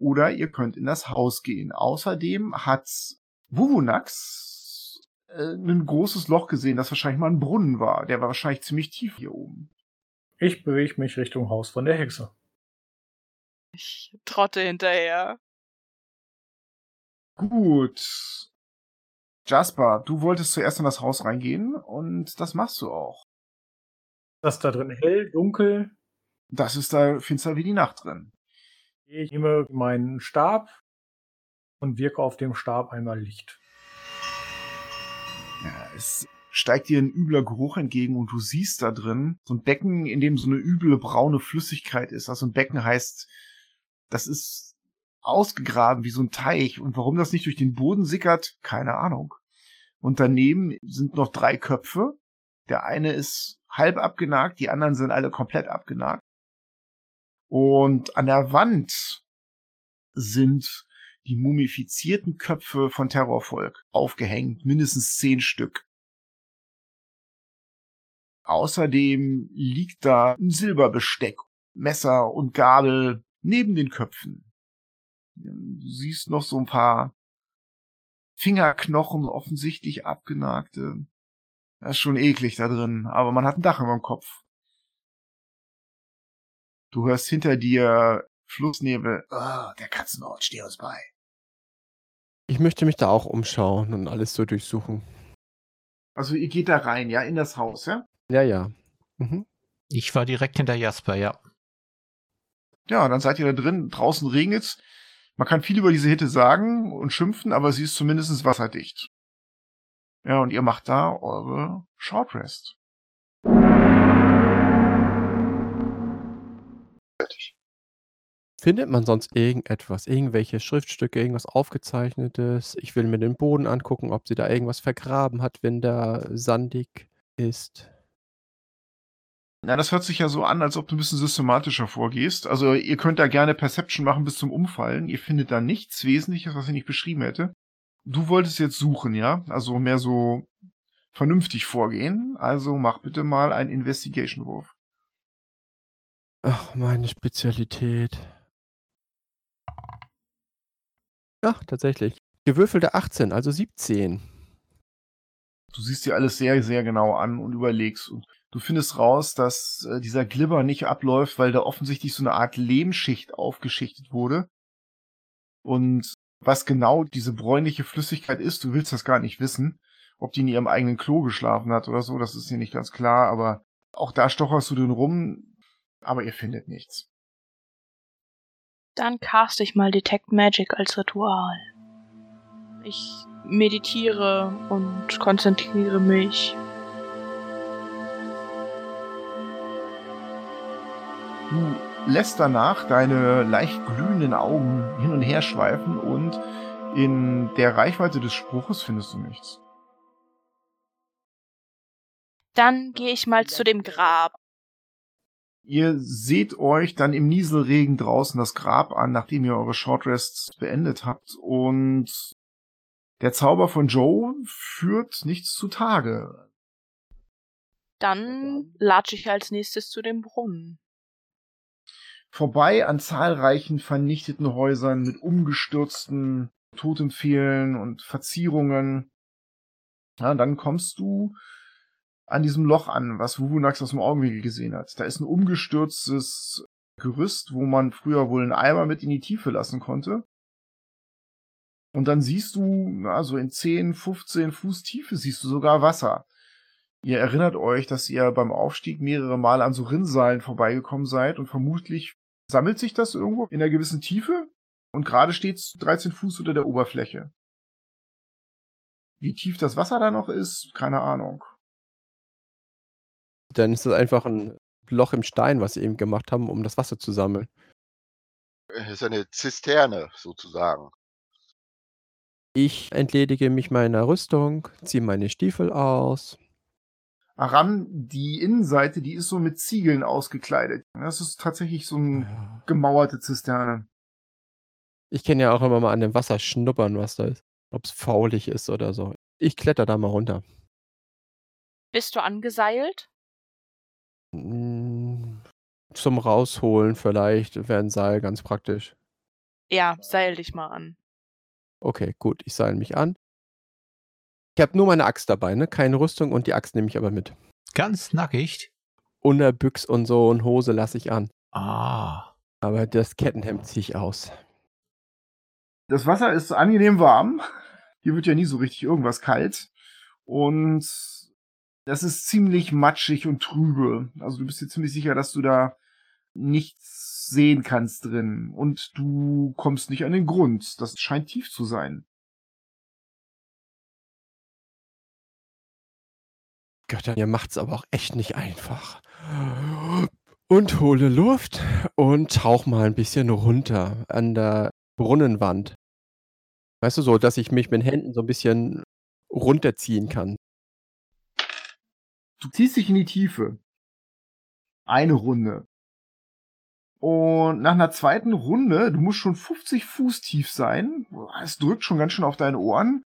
Speaker 1: Oder ihr könnt in das Haus gehen. Außerdem hat Wuvunax äh, ein großes Loch gesehen, das wahrscheinlich mal ein Brunnen war. Der war wahrscheinlich ziemlich tief hier oben.
Speaker 8: Ich bewege mich Richtung Haus von der Hexe.
Speaker 4: Ich trotte hinterher.
Speaker 1: Gut. Jasper, du wolltest zuerst in das Haus reingehen und das machst du auch.
Speaker 8: Das da drin hell, dunkel.
Speaker 1: Das ist da finster wie die Nacht drin.
Speaker 8: Ich nehme meinen Stab und wirke auf dem Stab einmal Licht.
Speaker 1: Ja, es steigt dir ein übler Geruch entgegen und du siehst da drin so ein Becken, in dem so eine üble braune Flüssigkeit ist. Also ein Becken heißt, das ist ausgegraben wie so ein Teich. Und warum das nicht durch den Boden sickert, keine Ahnung. Und daneben sind noch drei Köpfe. Der eine ist halb abgenagt, die anderen sind alle komplett abgenagt. Und an der Wand sind die mumifizierten Köpfe von Terrorvolk aufgehängt, mindestens zehn Stück. Außerdem liegt da ein Silberbesteck, Messer und Gabel neben den Köpfen. Du siehst noch so ein paar Fingerknochen, offensichtlich abgenagte. Das ist schon eklig da drin, aber man hat ein Dach über dem Kopf. Du hörst hinter dir Flussnebel. Oh, der Katzenort, steh uns bei.
Speaker 3: Ich möchte mich da auch umschauen und alles so durchsuchen.
Speaker 1: Also ihr geht da rein, ja, in das Haus, ja?
Speaker 3: Ja, ja. Mhm.
Speaker 7: Ich war direkt hinter Jasper, ja.
Speaker 1: Ja, dann seid ihr da drin. Draußen regnet's. Man kann viel über diese Hitte sagen und schimpfen, aber sie ist zumindest wasserdicht. Ja, und ihr macht da eure Shortrest.
Speaker 5: Fertig.
Speaker 3: Findet man sonst irgendetwas, irgendwelche Schriftstücke, irgendwas Aufgezeichnetes? Ich will mir den Boden angucken, ob sie da irgendwas vergraben hat, wenn der sandig ist.
Speaker 1: Na, das hört sich ja so an, als ob du ein bisschen systematischer vorgehst. Also ihr könnt da gerne Perception machen bis zum Umfallen. Ihr findet da nichts Wesentliches, was ich nicht beschrieben hätte. Du wolltest jetzt suchen, ja? Also mehr so vernünftig vorgehen. Also mach bitte mal einen Investigation-Wurf.
Speaker 3: Ach, meine Spezialität. Ja, tatsächlich. Gewürfelte 18, also 17.
Speaker 1: Du siehst dir alles sehr, sehr genau an und überlegst. Und du findest raus, dass äh, dieser Glibber nicht abläuft, weil da offensichtlich so eine Art Lehmschicht aufgeschichtet wurde. Und was genau diese bräunliche Flüssigkeit ist, du willst das gar nicht wissen. Ob die in ihrem eigenen Klo geschlafen hat oder so, das ist hier nicht ganz klar, aber auch da stocherst du den rum, aber ihr findet nichts.
Speaker 4: Dann cast ich mal Detect Magic als Ritual. Ich meditiere und konzentriere mich.
Speaker 1: Du lässt danach deine leicht glühenden Augen hin und her schweifen und in der Reichweite des Spruches findest du nichts.
Speaker 4: Dann gehe ich mal zu dem Grab.
Speaker 1: Ihr seht euch dann im Nieselregen draußen das Grab an, nachdem ihr eure Shortrests beendet habt. Und der Zauber von Joe führt nichts zutage.
Speaker 4: Dann latsche ich als nächstes zu dem Brunnen.
Speaker 1: Vorbei an zahlreichen vernichteten Häusern mit umgestürzten Totempfehlen und Verzierungen. Ja, dann kommst du an diesem Loch an, was Wuvunax aus dem Augenwinkel gesehen hat. Da ist ein umgestürztes Gerüst, wo man früher wohl einen Eimer mit in die Tiefe lassen konnte. Und dann siehst du, also in 10, 15 Fuß Tiefe siehst du sogar Wasser. Ihr erinnert euch, dass ihr beim Aufstieg mehrere Male an so Rinnsalen vorbeigekommen seid und vermutlich sammelt sich das irgendwo in einer gewissen Tiefe und gerade steht es 13 Fuß unter der Oberfläche. Wie tief das Wasser da noch ist, keine Ahnung.
Speaker 3: Dann ist das einfach ein Loch im Stein, was sie eben gemacht haben, um das Wasser zu sammeln.
Speaker 5: Es ist eine Zisterne sozusagen.
Speaker 3: Ich entledige mich meiner Rüstung, ziehe meine Stiefel aus.
Speaker 1: Aram, die Innenseite, die ist so mit Ziegeln ausgekleidet. Das ist tatsächlich so eine gemauerte Zisterne.
Speaker 3: Ich kann ja auch immer mal an dem Wasser schnuppern, was da ist. Ob es faulig ist oder so. Ich kletter da mal runter.
Speaker 4: Bist du angeseilt?
Speaker 3: Zum Rausholen vielleicht wäre ein Seil ganz praktisch.
Speaker 4: Ja, seil dich mal an.
Speaker 3: Okay, gut, ich seile mich an. Ich habe nur meine Axt dabei, ne? Keine Rüstung und die Axt nehme ich aber mit.
Speaker 7: Ganz nackig.
Speaker 3: Unterbüchs und so und Hose lasse ich an.
Speaker 7: Ah.
Speaker 3: Aber das Kettenhemd ziehe ich aus.
Speaker 1: Das Wasser ist angenehm warm. Hier wird ja nie so richtig irgendwas kalt. Und das ist ziemlich matschig und trübe. Also du bist dir ziemlich sicher, dass du da nichts sehen kannst drin. Und du kommst nicht an den Grund. Das scheint tief zu sein.
Speaker 3: Götter, ihr macht's aber auch echt nicht einfach. Und hole Luft und tauch mal ein bisschen runter an der Brunnenwand. Weißt du, so, dass ich mich mit den Händen so ein bisschen runterziehen kann.
Speaker 1: Du ziehst dich in die Tiefe. Eine Runde. Und nach einer zweiten Runde, du musst schon 50 Fuß tief sein. Es drückt schon ganz schön auf deine Ohren.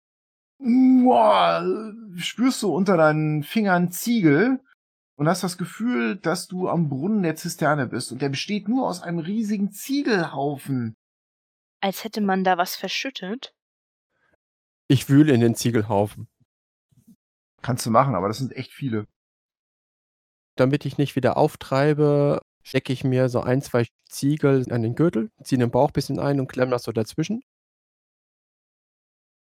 Speaker 1: Uah, spürst du unter deinen Fingern Ziegel und hast das Gefühl, dass du am Brunnen der Zisterne bist. Und der besteht nur aus einem riesigen Ziegelhaufen.
Speaker 4: Als hätte man da was verschüttet.
Speaker 3: Ich wühle in den Ziegelhaufen.
Speaker 1: Kannst du machen, aber das sind echt viele.
Speaker 3: Damit ich nicht wieder auftreibe, stecke ich mir so ein, zwei Ziegel an den Gürtel, ziehe den Bauch ein bisschen ein und klemme das so dazwischen.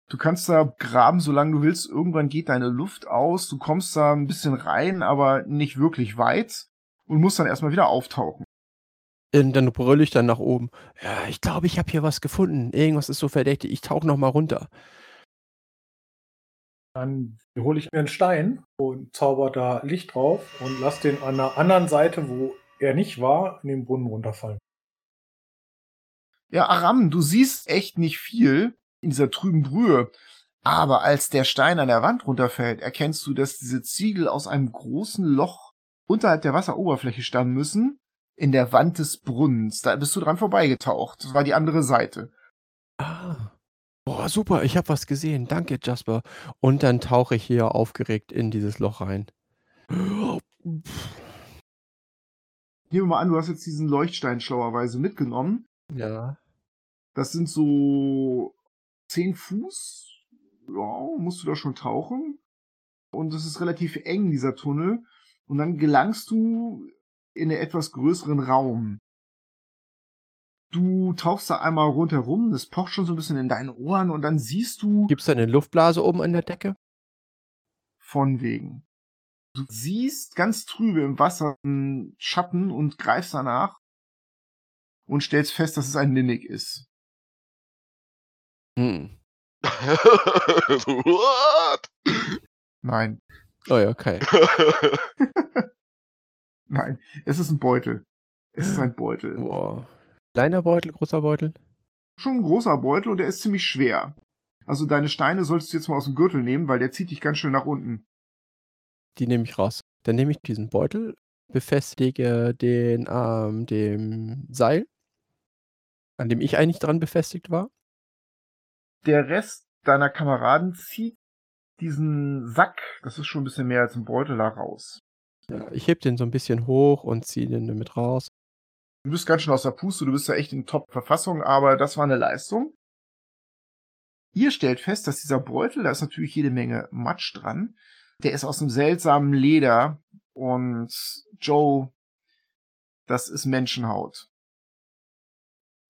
Speaker 1: Du kannst da graben, solange du willst. Irgendwann geht deine Luft aus. Du kommst da ein bisschen rein, aber nicht wirklich weit und musst dann erstmal wieder auftauchen.
Speaker 3: Und dann brülle ich dann nach oben. Ja, ich glaube, ich habe hier was gefunden. Irgendwas ist so verdächtig. Ich tauche noch mal runter.
Speaker 8: Dann hole ich mir einen Stein und zauber da Licht drauf und lass den an der anderen Seite, wo er nicht war, in den Brunnen runterfallen.
Speaker 1: Ja, Aram, du siehst echt nicht viel in dieser trüben Brühe. Aber als der Stein an der Wand runterfällt, erkennst du, dass diese Ziegel aus einem großen Loch unterhalb der Wasseroberfläche stammen müssen, in der Wand des Brunnens. Da bist du dran vorbeigetaucht. Das war die andere Seite.
Speaker 3: Ah. Boah, super, ich habe was gesehen. Danke, Jasper. Und dann tauche ich hier aufgeregt in dieses Loch rein.
Speaker 1: Nehmen wir mal an, du hast jetzt diesen Leuchtstein schlauerweise mitgenommen.
Speaker 3: Ja.
Speaker 1: Das sind so zehn Fuß. Ja, musst du da schon tauchen. Und es ist relativ eng, dieser Tunnel. Und dann gelangst du in einen etwas größeren Raum. Du tauchst da einmal rundherum, das pocht schon so ein bisschen in deinen Ohren und dann siehst du
Speaker 3: Gibt es da eine Luftblase oben an der Decke?
Speaker 1: von wegen. Du siehst ganz trübe im Wasser einen Schatten und greifst danach und stellst fest, dass es ein Ninnig ist.
Speaker 3: Hm.
Speaker 5: What?
Speaker 1: Nein,
Speaker 3: Oh ja, okay.
Speaker 1: nein, es ist ein Beutel. Es ist ein Beutel.
Speaker 3: Boah. Kleiner Beutel, großer Beutel?
Speaker 1: Schon ein großer Beutel und der ist ziemlich schwer. Also deine Steine solltest du jetzt mal aus dem Gürtel nehmen, weil der zieht dich ganz schön nach unten.
Speaker 3: Die nehme ich raus. Dann nehme ich diesen Beutel, befestige den an dem Seil, an dem ich eigentlich dran befestigt war.
Speaker 1: Der Rest deiner Kameraden zieht diesen Sack, das ist schon ein bisschen mehr als ein Beutel, da raus.
Speaker 3: Ja, ich heb den so ein bisschen hoch und ziehe den damit raus.
Speaker 1: Du bist ganz schön aus der Puste, du bist ja echt in Top-Verfassung, aber das war eine Leistung. Ihr stellt fest, dass dieser Beutel, da ist natürlich jede Menge Matsch dran, der ist aus einem seltsamen Leder und Joe, das ist Menschenhaut.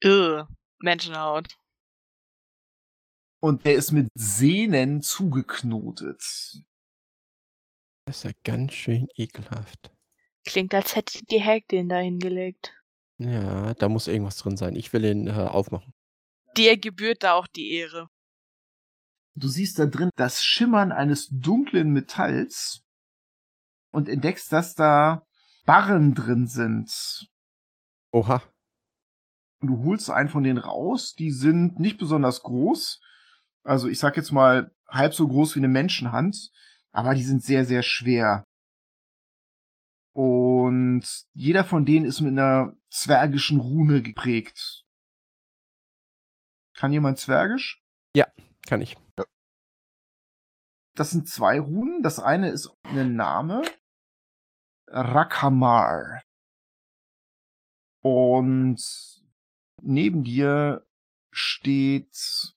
Speaker 4: Ugh, Menschenhaut.
Speaker 1: Und der ist mit Sehnen zugeknotet.
Speaker 3: Das ist ja ganz schön ekelhaft.
Speaker 4: Klingt, als hätte die Hack den da hingelegt.
Speaker 3: Ja, da muss irgendwas drin sein. Ich will ihn äh, aufmachen.
Speaker 4: Dir gebührt da auch die Ehre.
Speaker 1: Du siehst da drin das Schimmern eines dunklen Metalls und entdeckst, dass da Barren drin sind.
Speaker 3: Oha.
Speaker 1: Und du holst einen von denen raus, die sind nicht besonders groß. Also ich sag jetzt mal halb so groß wie eine Menschenhand, aber die sind sehr, sehr schwer. Und jeder von denen ist mit einer zwergischen Rune geprägt. Kann jemand Zwergisch?
Speaker 3: Kann ich.
Speaker 1: Das sind zwei Runen. Das eine ist ein Name. Rakamar. Und neben dir steht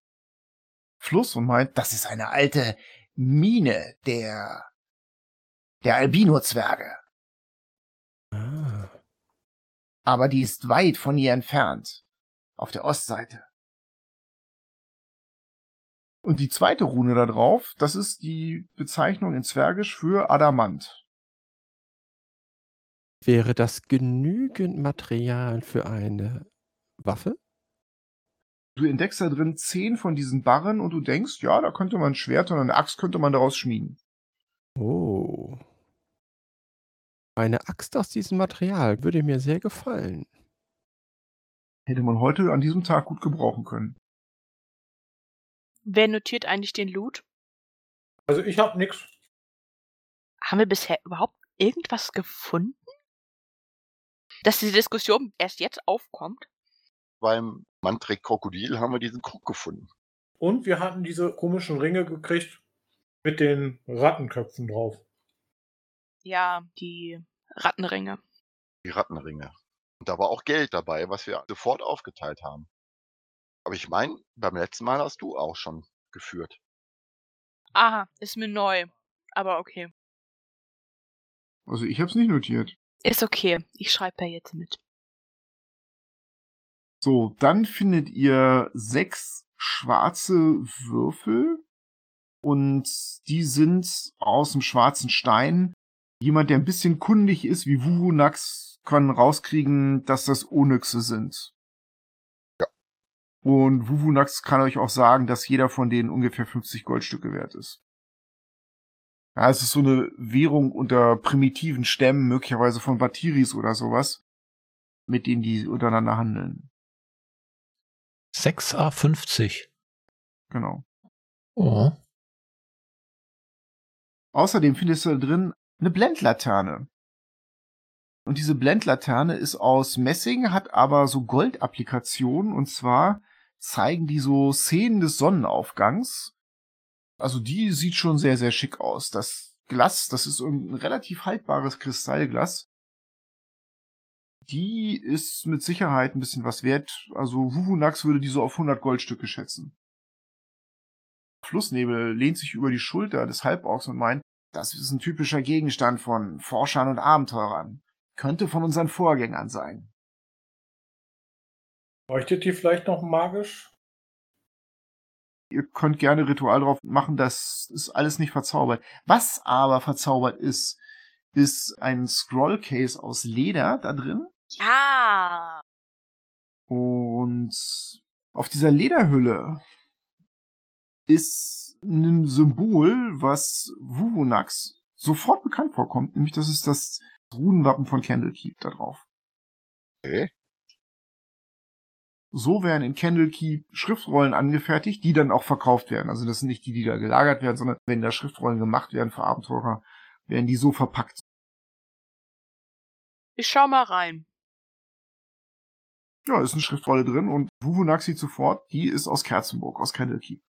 Speaker 1: Fluss und meint, das ist eine alte Mine der, der Albino-Zwerge.
Speaker 3: Ah.
Speaker 1: Aber die ist weit von hier entfernt. Auf der Ostseite. Und die zweite Rune da drauf, das ist die Bezeichnung in Zwergisch für Adamant.
Speaker 3: Wäre das genügend Material für eine Waffe?
Speaker 1: Du entdeckst da drin zehn von diesen Barren und du denkst, ja, da könnte man ein Schwert und eine Axt könnte man daraus schmieden.
Speaker 3: Oh. Eine Axt aus diesem Material würde mir sehr gefallen.
Speaker 1: Hätte man heute an diesem Tag gut gebrauchen können.
Speaker 4: Wer notiert eigentlich den Loot?
Speaker 8: Also ich hab nix.
Speaker 4: Haben wir bisher überhaupt irgendwas gefunden? Dass diese Diskussion erst jetzt aufkommt?
Speaker 5: Beim Mantrek Krokodil haben wir diesen Krug gefunden.
Speaker 8: Und wir hatten diese komischen Ringe gekriegt mit den Rattenköpfen drauf.
Speaker 4: Ja, die Rattenringe.
Speaker 5: Die Rattenringe. Und da war auch Geld dabei, was wir sofort aufgeteilt haben. Aber ich meine, beim letzten Mal hast du auch schon geführt.
Speaker 4: Aha, ist mir neu. Aber okay.
Speaker 1: Also ich hab's nicht notiert.
Speaker 4: Ist okay. Ich schreibe da jetzt mit.
Speaker 1: So, dann findet ihr sechs schwarze Würfel und die sind aus dem schwarzen Stein. Jemand, der ein bisschen kundig ist wie Wuhunax, kann rauskriegen, dass das Onyxe sind. Und Wuhunax kann euch auch sagen, dass jeder von denen ungefähr 50 Goldstücke wert ist. Ja, es ist so eine Währung unter primitiven Stämmen, möglicherweise von Batiris oder sowas, mit denen die untereinander handeln.
Speaker 7: 6A50.
Speaker 1: Genau.
Speaker 7: Oh.
Speaker 1: Außerdem findest du da drin eine Blendlaterne. Und diese Blendlaterne ist aus Messing, hat aber so Goldapplikationen und zwar zeigen die so Szenen des Sonnenaufgangs. Also die sieht schon sehr, sehr schick aus. Das Glas, das ist ein relativ haltbares Kristallglas. Die ist mit Sicherheit ein bisschen was wert. Also Wuhunax würde die so auf 100 Goldstücke schätzen. Flussnebel lehnt sich über die Schulter des Halborgs und meint, das ist ein typischer Gegenstand von Forschern und Abenteurern. Könnte von unseren Vorgängern sein.
Speaker 8: Leuchtet die vielleicht noch magisch?
Speaker 1: Ihr könnt gerne Ritual drauf machen, das ist alles nicht verzaubert. Was aber verzaubert ist, ist ein Scrollcase aus Leder da drin.
Speaker 4: Ja.
Speaker 1: Und auf dieser Lederhülle ist ein Symbol, was Wuvunax sofort bekannt vorkommt, nämlich das ist das Runenwappen von Candlekeep da drauf.
Speaker 5: Okay.
Speaker 1: So werden in Candlekeep Schriftrollen angefertigt, die dann auch verkauft werden. Also das sind nicht die, die da gelagert werden, sondern wenn da Schriftrollen gemacht werden für Abenteurer, werden die so verpackt.
Speaker 4: Ich schau mal rein.
Speaker 1: Ja, ist eine Schriftrolle drin und Wuvunax sieht sofort, die ist aus Kerzenburg, aus Candlekeep.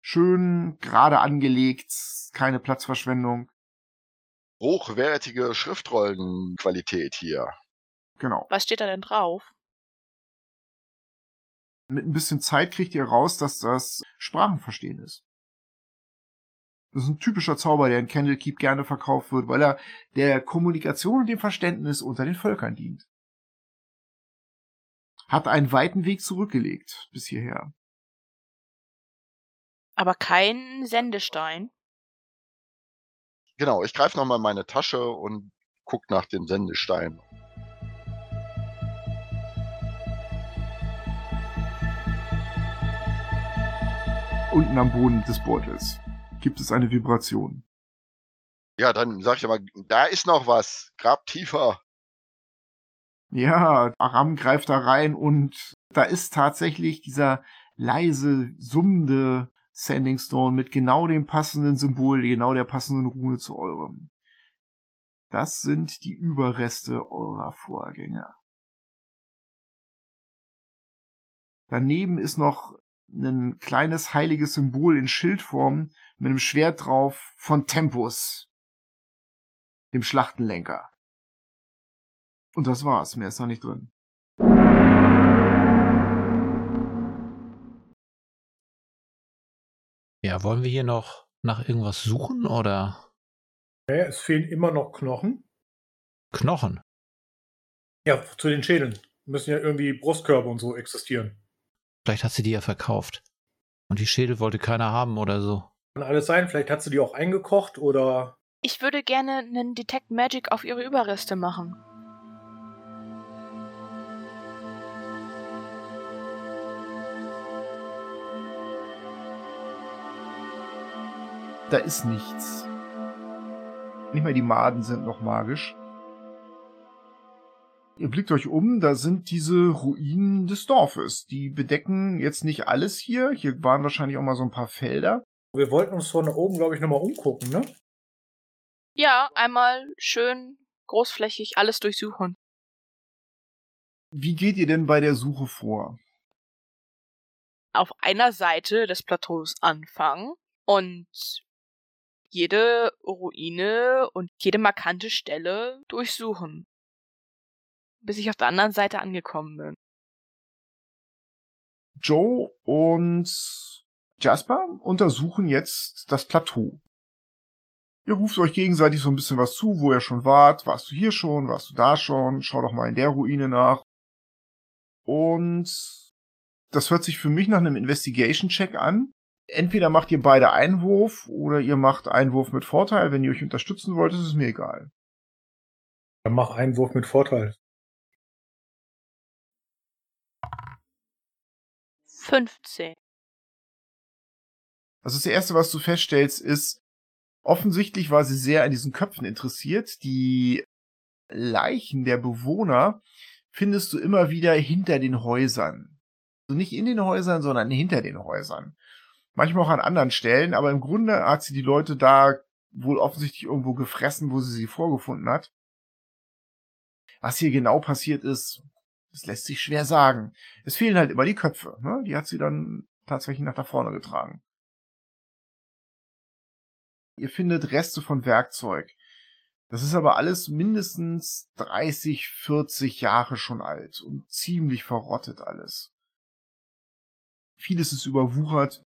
Speaker 1: Schön gerade angelegt, keine Platzverschwendung.
Speaker 5: Hochwertige Schriftrollenqualität hier.
Speaker 1: Genau.
Speaker 4: Was steht da denn drauf?
Speaker 1: Mit ein bisschen Zeit kriegt ihr raus, dass das Sprachenverstehen ist. Das ist ein typischer Zauber, der in Candlekeep gerne verkauft wird, weil er der Kommunikation und dem Verständnis unter den Völkern dient. Hat einen weiten Weg zurückgelegt bis hierher.
Speaker 4: Aber kein Sendestein.
Speaker 5: Genau, ich greife nochmal in meine Tasche und guck nach dem Sendestein.
Speaker 1: Unten am Boden des Beutels gibt es eine Vibration.
Speaker 5: Ja, dann sag ich aber, da ist noch was. Grab tiefer.
Speaker 1: Ja, Aram greift da rein und da ist tatsächlich dieser leise, summende Sanding Stone mit genau dem passenden Symbol, genau der passenden Rune zu eurem. Das sind die Überreste eurer Vorgänger. Daneben ist noch ein kleines heiliges Symbol in Schildform mit einem Schwert drauf von Tempus, dem Schlachtenlenker. Und das war's, mehr ist da nicht drin.
Speaker 7: Ja, wollen wir hier noch nach irgendwas suchen oder
Speaker 8: Okay, es fehlen immer noch Knochen.
Speaker 7: Knochen?
Speaker 8: Ja, zu den Schädeln. Müssen ja irgendwie Brustkörbe und so existieren.
Speaker 7: Vielleicht hat sie die ja verkauft. Und die Schädel wollte keiner haben oder so.
Speaker 8: Kann alles sein, vielleicht hat sie die auch eingekocht oder.
Speaker 4: Ich würde gerne einen Detect Magic auf ihre Überreste machen.
Speaker 1: Da ist nichts. Nicht mal die Maden sind noch magisch. Ihr blickt euch um, da sind diese Ruinen des Dorfes. Die bedecken jetzt nicht alles hier. Hier waren wahrscheinlich auch mal so ein paar Felder.
Speaker 8: Wir wollten uns von da oben, glaube ich, nochmal umgucken, ne?
Speaker 4: Ja, einmal schön großflächig alles durchsuchen.
Speaker 1: Wie geht ihr denn bei der Suche vor?
Speaker 4: Auf einer Seite des Plateaus anfangen und jede Ruine und jede markante Stelle durchsuchen. Bis ich auf der anderen Seite angekommen bin.
Speaker 1: Joe und Jasper untersuchen jetzt das Plateau. Ihr ruft euch gegenseitig so ein bisschen was zu, wo ihr schon wart. Warst du hier schon? Warst du da schon? Schau doch mal in der Ruine nach. Und das hört sich für mich nach einem Investigation-Check an. Entweder macht ihr beide Einwurf oder ihr macht Einwurf mit Vorteil. Wenn ihr euch unterstützen wollt, ist es mir egal.
Speaker 8: Dann mach Einwurf mit Vorteil.
Speaker 4: 15.
Speaker 1: Also das Erste, was du feststellst, ist, offensichtlich war sie sehr an diesen Köpfen interessiert. Die Leichen der Bewohner findest du immer wieder hinter den Häusern. Also nicht in den Häusern, sondern hinter den Häusern. Manchmal auch an anderen Stellen, aber im Grunde hat sie die Leute da wohl offensichtlich irgendwo gefressen, wo sie sie vorgefunden hat. Was hier genau passiert ist, das lässt sich schwer sagen. Es fehlen halt immer die Köpfe. Ne? Die hat sie dann tatsächlich nach da vorne getragen. Ihr findet Reste von Werkzeug. Das ist aber alles mindestens 30, 40 Jahre schon alt und ziemlich verrottet alles. Vieles ist überwuchert.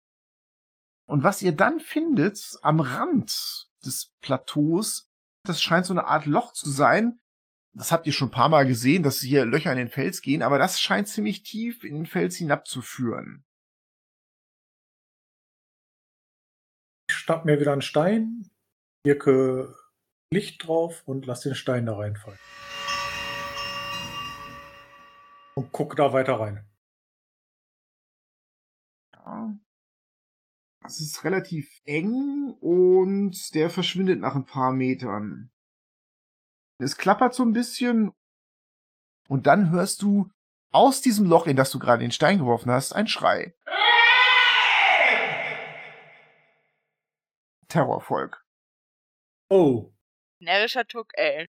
Speaker 1: Und was ihr dann findet am Rand des Plateaus, das scheint so eine Art Loch zu sein. Das habt ihr schon ein paar Mal gesehen, dass hier Löcher in den Fels gehen, aber das scheint ziemlich tief in den Fels hinabzuführen.
Speaker 8: Ich schnapp mir wieder einen Stein, wirke Licht drauf und lass den Stein da reinfallen. Und guck da weiter rein.
Speaker 1: Ja. Es ist relativ eng und der verschwindet nach ein paar Metern. Es klappert so ein bisschen und dann hörst du aus diesem Loch, in das du gerade den Stein geworfen hast, ein Schrei. Terrorvolk.
Speaker 8: Oh,
Speaker 4: Närrischer Tuck, ey.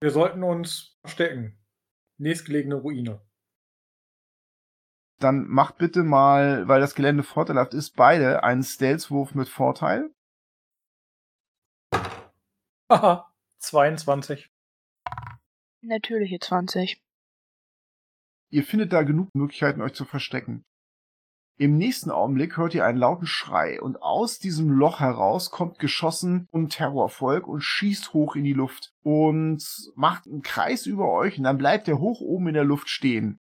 Speaker 8: wir sollten uns verstecken. Nächstgelegene Ruine.
Speaker 1: Dann macht bitte mal, weil das Gelände vorteilhaft ist, beide einen Stealth-Wurf mit Vorteil.
Speaker 8: Haha, 22.
Speaker 4: Natürliche 20.
Speaker 1: Ihr findet da genug Möglichkeiten, euch zu verstecken. Im nächsten Augenblick hört ihr einen lauten Schrei und aus diesem Loch heraus kommt geschossen ein Terrorvolk und schießt hoch in die Luft und macht einen Kreis über euch und dann bleibt er hoch oben in der Luft stehen.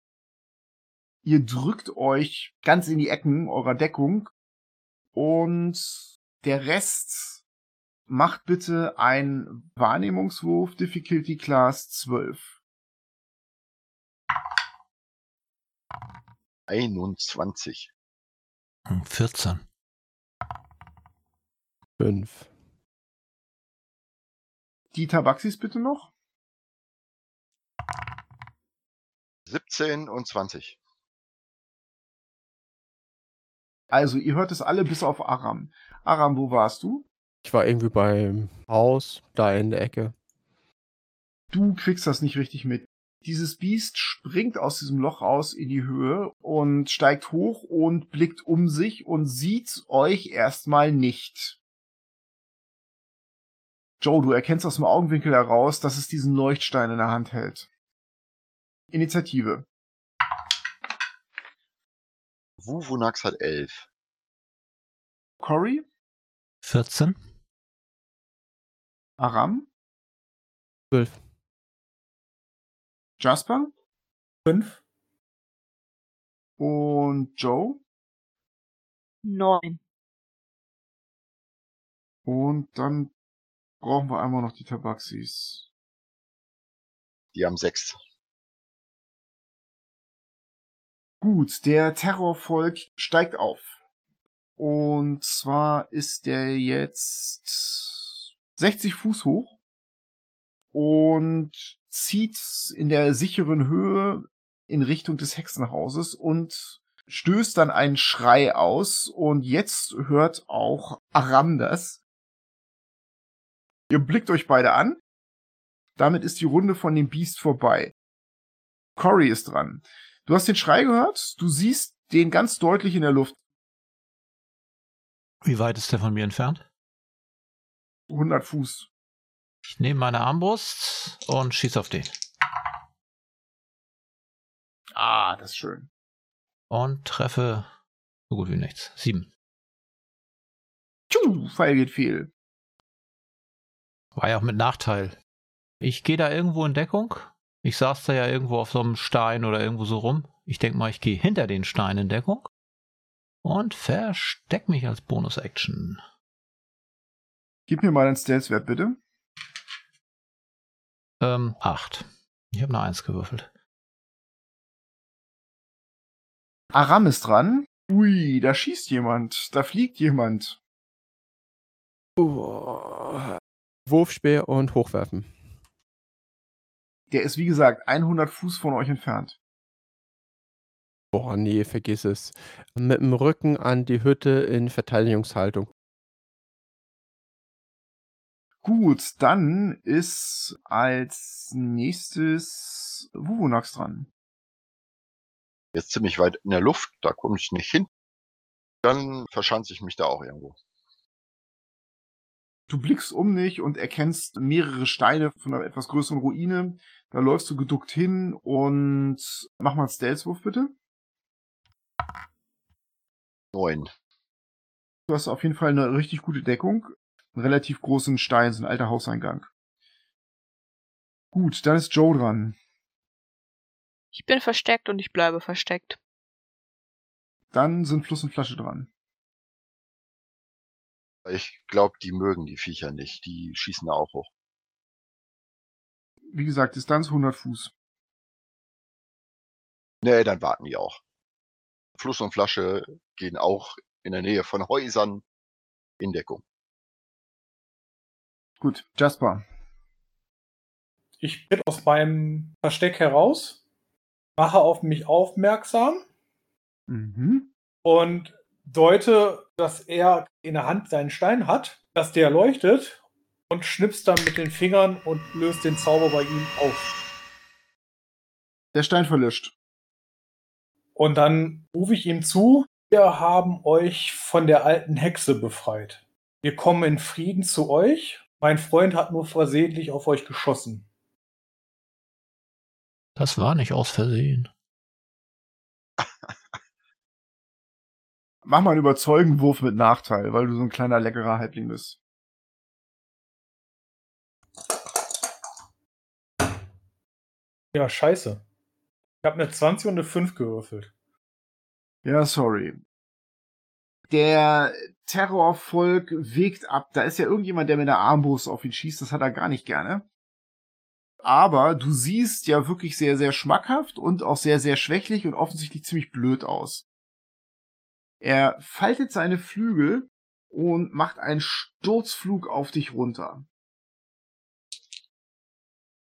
Speaker 1: Ihr drückt euch ganz in die Ecken eurer Deckung und der Rest macht bitte einen Wahrnehmungswurf Difficulty Class 12.
Speaker 5: 21.
Speaker 7: Hm, 14.
Speaker 3: 5.
Speaker 1: Die Tabaxis bitte noch.
Speaker 5: 17 und 20.
Speaker 1: Also, ihr hört es alle bis auf Aram. Aram, wo warst du?
Speaker 3: Ich war irgendwie beim Haus, da in der Ecke.
Speaker 1: Du kriegst das nicht richtig mit. Dieses Biest springt aus diesem Loch raus in die Höhe und steigt hoch und blickt um sich und sieht euch erstmal nicht. Joe, du erkennst aus dem Augenwinkel heraus, dass es diesen Leuchtstein in der Hand hält. Initiative.
Speaker 5: Wuvunax hat 11.
Speaker 1: Cory,
Speaker 7: 14.
Speaker 1: Aram,
Speaker 3: 12.
Speaker 1: Jasper
Speaker 8: Fünf.
Speaker 1: und Joe.
Speaker 4: Neun.
Speaker 1: Und dann brauchen wir einmal noch die Tabaxis.
Speaker 5: Die haben 6.
Speaker 1: Gut, der Terrorvolk steigt auf. Und zwar ist der jetzt 60 Fuß hoch und zieht in der sicheren Höhe in Richtung des Hexenhauses und stößt dann einen Schrei aus und jetzt hört auch Aram das. Ihr blickt euch beide an. Damit ist die Runde von dem Biest vorbei. Cory ist dran. Du hast den Schrei gehört, du siehst den ganz deutlich in der Luft.
Speaker 7: Wie weit ist der von mir entfernt?
Speaker 1: 100 Fuß.
Speaker 7: Ich nehme meine Armbrust und schieße auf den.
Speaker 1: Ah, das ist schön.
Speaker 7: Und treffe so gut wie nichts. Sieben.
Speaker 1: Tschu, Pfeil geht fehl.
Speaker 7: War ja auch mit Nachteil. Ich gehe da irgendwo in Deckung. Ich saß da ja irgendwo auf so einem Stein oder irgendwo so rum. Ich denke mal, ich gehe hinter den Stein in Deckung und versteck mich als Bonus-Action.
Speaker 1: Gib mir mal deinen Stealth-Wert, bitte.
Speaker 7: Ähm, acht. Ich habe eine Eins gewürfelt.
Speaker 1: Aram ist dran. Ui, da schießt jemand. Da fliegt jemand.
Speaker 3: Oh. Wurfspeer und hochwerfen.
Speaker 1: Der ist, wie gesagt, 100 Fuß von euch entfernt.
Speaker 3: Boah, nee, vergiss es. Mit dem Rücken an die Hütte in Verteidigungshaltung.
Speaker 1: Gut, dann ist als nächstes Wuvunax dran.
Speaker 5: Jetzt ziemlich weit in der Luft, da komme ich nicht hin. Dann verschanze ich mich da auch irgendwo.
Speaker 1: Du blickst um dich und erkennst mehrere Steine von einer etwas größeren Ruine. Da läufst du geduckt hin und mach mal einen Stealth-Wurf, bitte.
Speaker 5: Neun.
Speaker 1: Du hast auf jeden Fall eine richtig gute Deckung. Einen relativ großen Stein, so ein alter Hauseingang. Gut, dann ist Joe dran.
Speaker 4: Ich bin versteckt und ich bleibe versteckt.
Speaker 1: Dann sind Fluss und Flasche dran.
Speaker 5: Ich glaube, die mögen die Viecher nicht. Die schießen da auch hoch.
Speaker 1: Wie gesagt, Distanz 100 Fuß.
Speaker 5: Nee, dann warten die auch. Fluss und Flasche gehen auch in der Nähe von Häusern in Deckung.
Speaker 1: Gut, Jasper.
Speaker 8: Ich tritt aus meinem Versteck heraus, mache auf mich aufmerksam
Speaker 1: Mhm.
Speaker 8: und deute, dass er in der Hand seinen Stein hat, dass der leuchtet und schnippst dann mit den Fingern und löst den Zauber bei ihm auf.
Speaker 1: Der Stein verlischt.
Speaker 8: Und dann rufe ich ihm zu, wir haben euch von der alten Hexe befreit. Wir kommen in Frieden zu euch. Mein Freund hat nur versehentlich auf euch geschossen.
Speaker 7: Das war nicht aus Versehen.
Speaker 1: Mach mal einen Überzeugenwurf mit Nachteil, weil du so ein kleiner leckerer Halbling bist.
Speaker 8: Ja, scheiße. Ich habe eine 20 und eine 5 gewürfelt.
Speaker 1: Ja, sorry. Der Terrorvolk wägt ab. Da ist ja irgendjemand, der mit der Armbrust auf ihn schießt. Das hat er gar nicht gerne. Aber du siehst ja wirklich sehr, sehr schmackhaft und auch sehr, sehr schwächlich und offensichtlich ziemlich blöd aus. Er faltet seine Flügel und macht einen Sturzflug auf dich runter.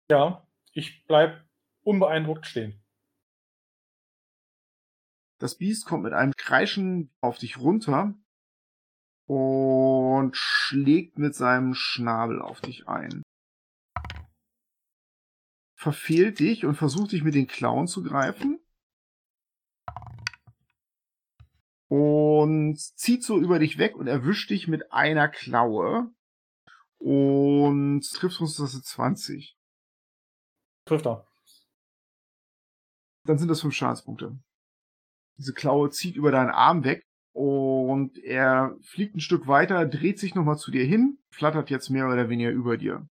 Speaker 8: Ja, ich bleib unbeeindruckt stehen.
Speaker 1: Das Biest kommt mit einem Kreischen auf dich runter und schlägt mit seinem Schnabel auf dich ein. Verfehlt dich und versucht dich mit den Klauen zu greifen. Und zieht so über dich weg und erwischt dich mit einer Klaue. und trifft uns das 20.
Speaker 8: Trifft er.
Speaker 1: Dann sind das fünf Schadenspunkte. Diese Klaue zieht über deinen Arm weg und er fliegt ein Stück weiter, dreht sich nochmal zu dir hin, flattert jetzt mehr oder weniger über dir.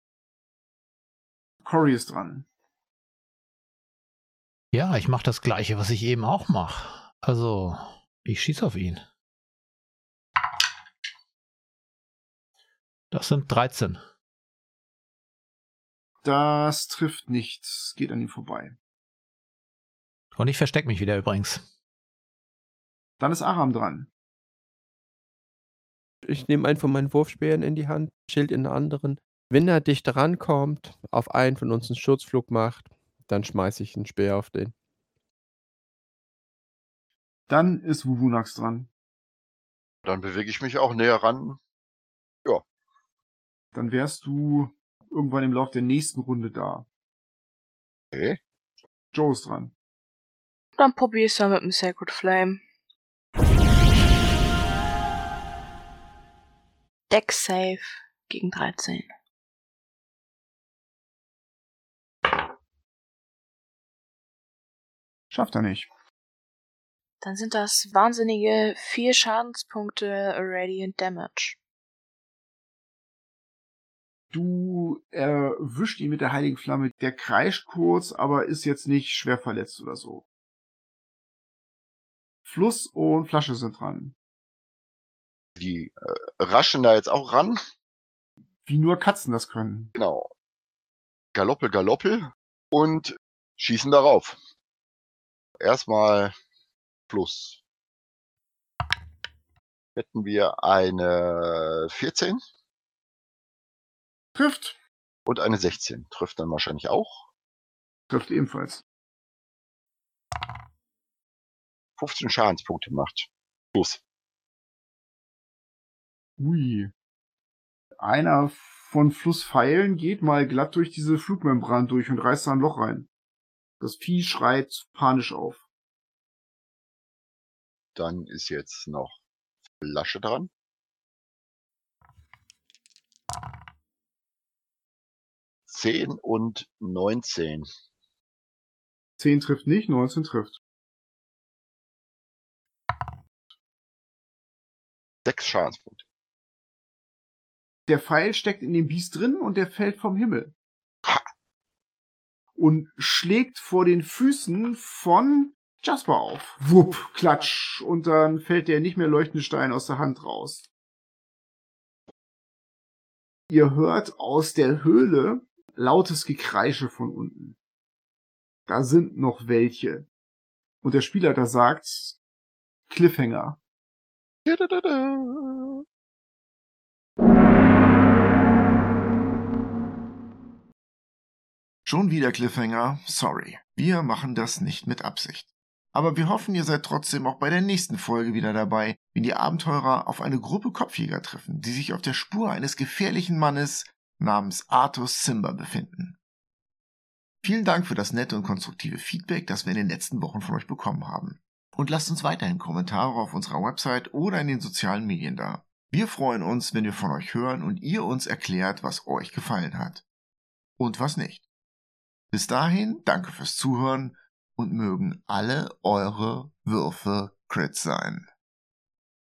Speaker 1: Cory ist dran.
Speaker 7: Ja, ich mache das gleiche, was ich eben auch mache. Also, ich schieße auf ihn. Das sind 13.
Speaker 1: Das trifft nichts, geht an ihm vorbei.
Speaker 7: Und ich verstecke mich wieder übrigens.
Speaker 1: Dann ist Aram dran.
Speaker 3: Ich nehme einen von meinen Wurfspeeren in die Hand, Schild in der anderen. Wenn er dicht rankommt, auf einen von uns einen Schutzflug macht, dann schmeiße ich einen Speer auf den.
Speaker 1: Dann ist Wuvunax dran.
Speaker 5: Dann bewege ich mich auch näher ran.
Speaker 1: Dann wärst du irgendwann im Laufe der nächsten Runde da.
Speaker 5: Okay.
Speaker 1: Joe ist dran.
Speaker 4: Dann probier's ja mit dem Sacred Flame. Deck Save gegen 13.
Speaker 1: Schafft er nicht.
Speaker 4: Dann sind das wahnsinnige vier Schadenspunkte Radiant Damage.
Speaker 1: Du erwischt ihn mit der heiligen Flamme. Der kreischt kurz, aber ist jetzt nicht schwer verletzt oder so. Fluss und Flasche sind dran.
Speaker 5: Die äh, raschen da jetzt auch ran.
Speaker 1: Wie nur Katzen das können.
Speaker 5: Genau. Galoppel, Galoppel und schießen darauf. Erstmal Plus. Hätten wir eine 14
Speaker 1: Trifft.
Speaker 5: und eine 16. Trifft dann wahrscheinlich auch.
Speaker 1: Trifft ebenfalls.
Speaker 5: 15 Schadenspunkte macht. Plus.
Speaker 1: Ui. Einer von Flusspfeilen geht mal glatt durch diese Flugmembran durch und reißt da ein Loch rein. Das Vieh schreit panisch auf.
Speaker 5: Dann ist jetzt noch Flasche dran. Zehn und neunzehn.
Speaker 1: 10 trifft nicht, 19 trifft.
Speaker 5: Sechs Schadenspunkte.
Speaker 1: Der Pfeil steckt in dem Biest drin und der fällt vom Himmel. Und schlägt vor den Füßen von Jasper auf. Wupp, klatsch. Und dann fällt der nicht mehr leuchtende Stein aus der Hand raus. Ihr hört aus der Höhle lautes Gekreische von unten. Da sind noch welche. Und der Spielleiter sagt Cliffhanger.
Speaker 2: Schon wieder Cliffhanger, sorry. Wir machen das nicht mit Absicht. Aber wir hoffen, ihr seid trotzdem auch bei der nächsten Folge wieder dabei, wenn die Abenteurer auf eine Gruppe Kopfjäger treffen, die sich auf der Spur eines gefährlichen Mannes namens Arthur Simba befinden. Vielen Dank für das nette und konstruktive Feedback, das wir in den letzten Wochen von euch bekommen haben. Und lasst uns weiterhin Kommentare auf unserer Website oder in den sozialen Medien da. Wir freuen uns, wenn wir von euch hören und ihr uns erklärt, was euch gefallen hat. Und was nicht. Bis dahin, danke fürs Zuhören und mögen alle eure Würfe Crit sein.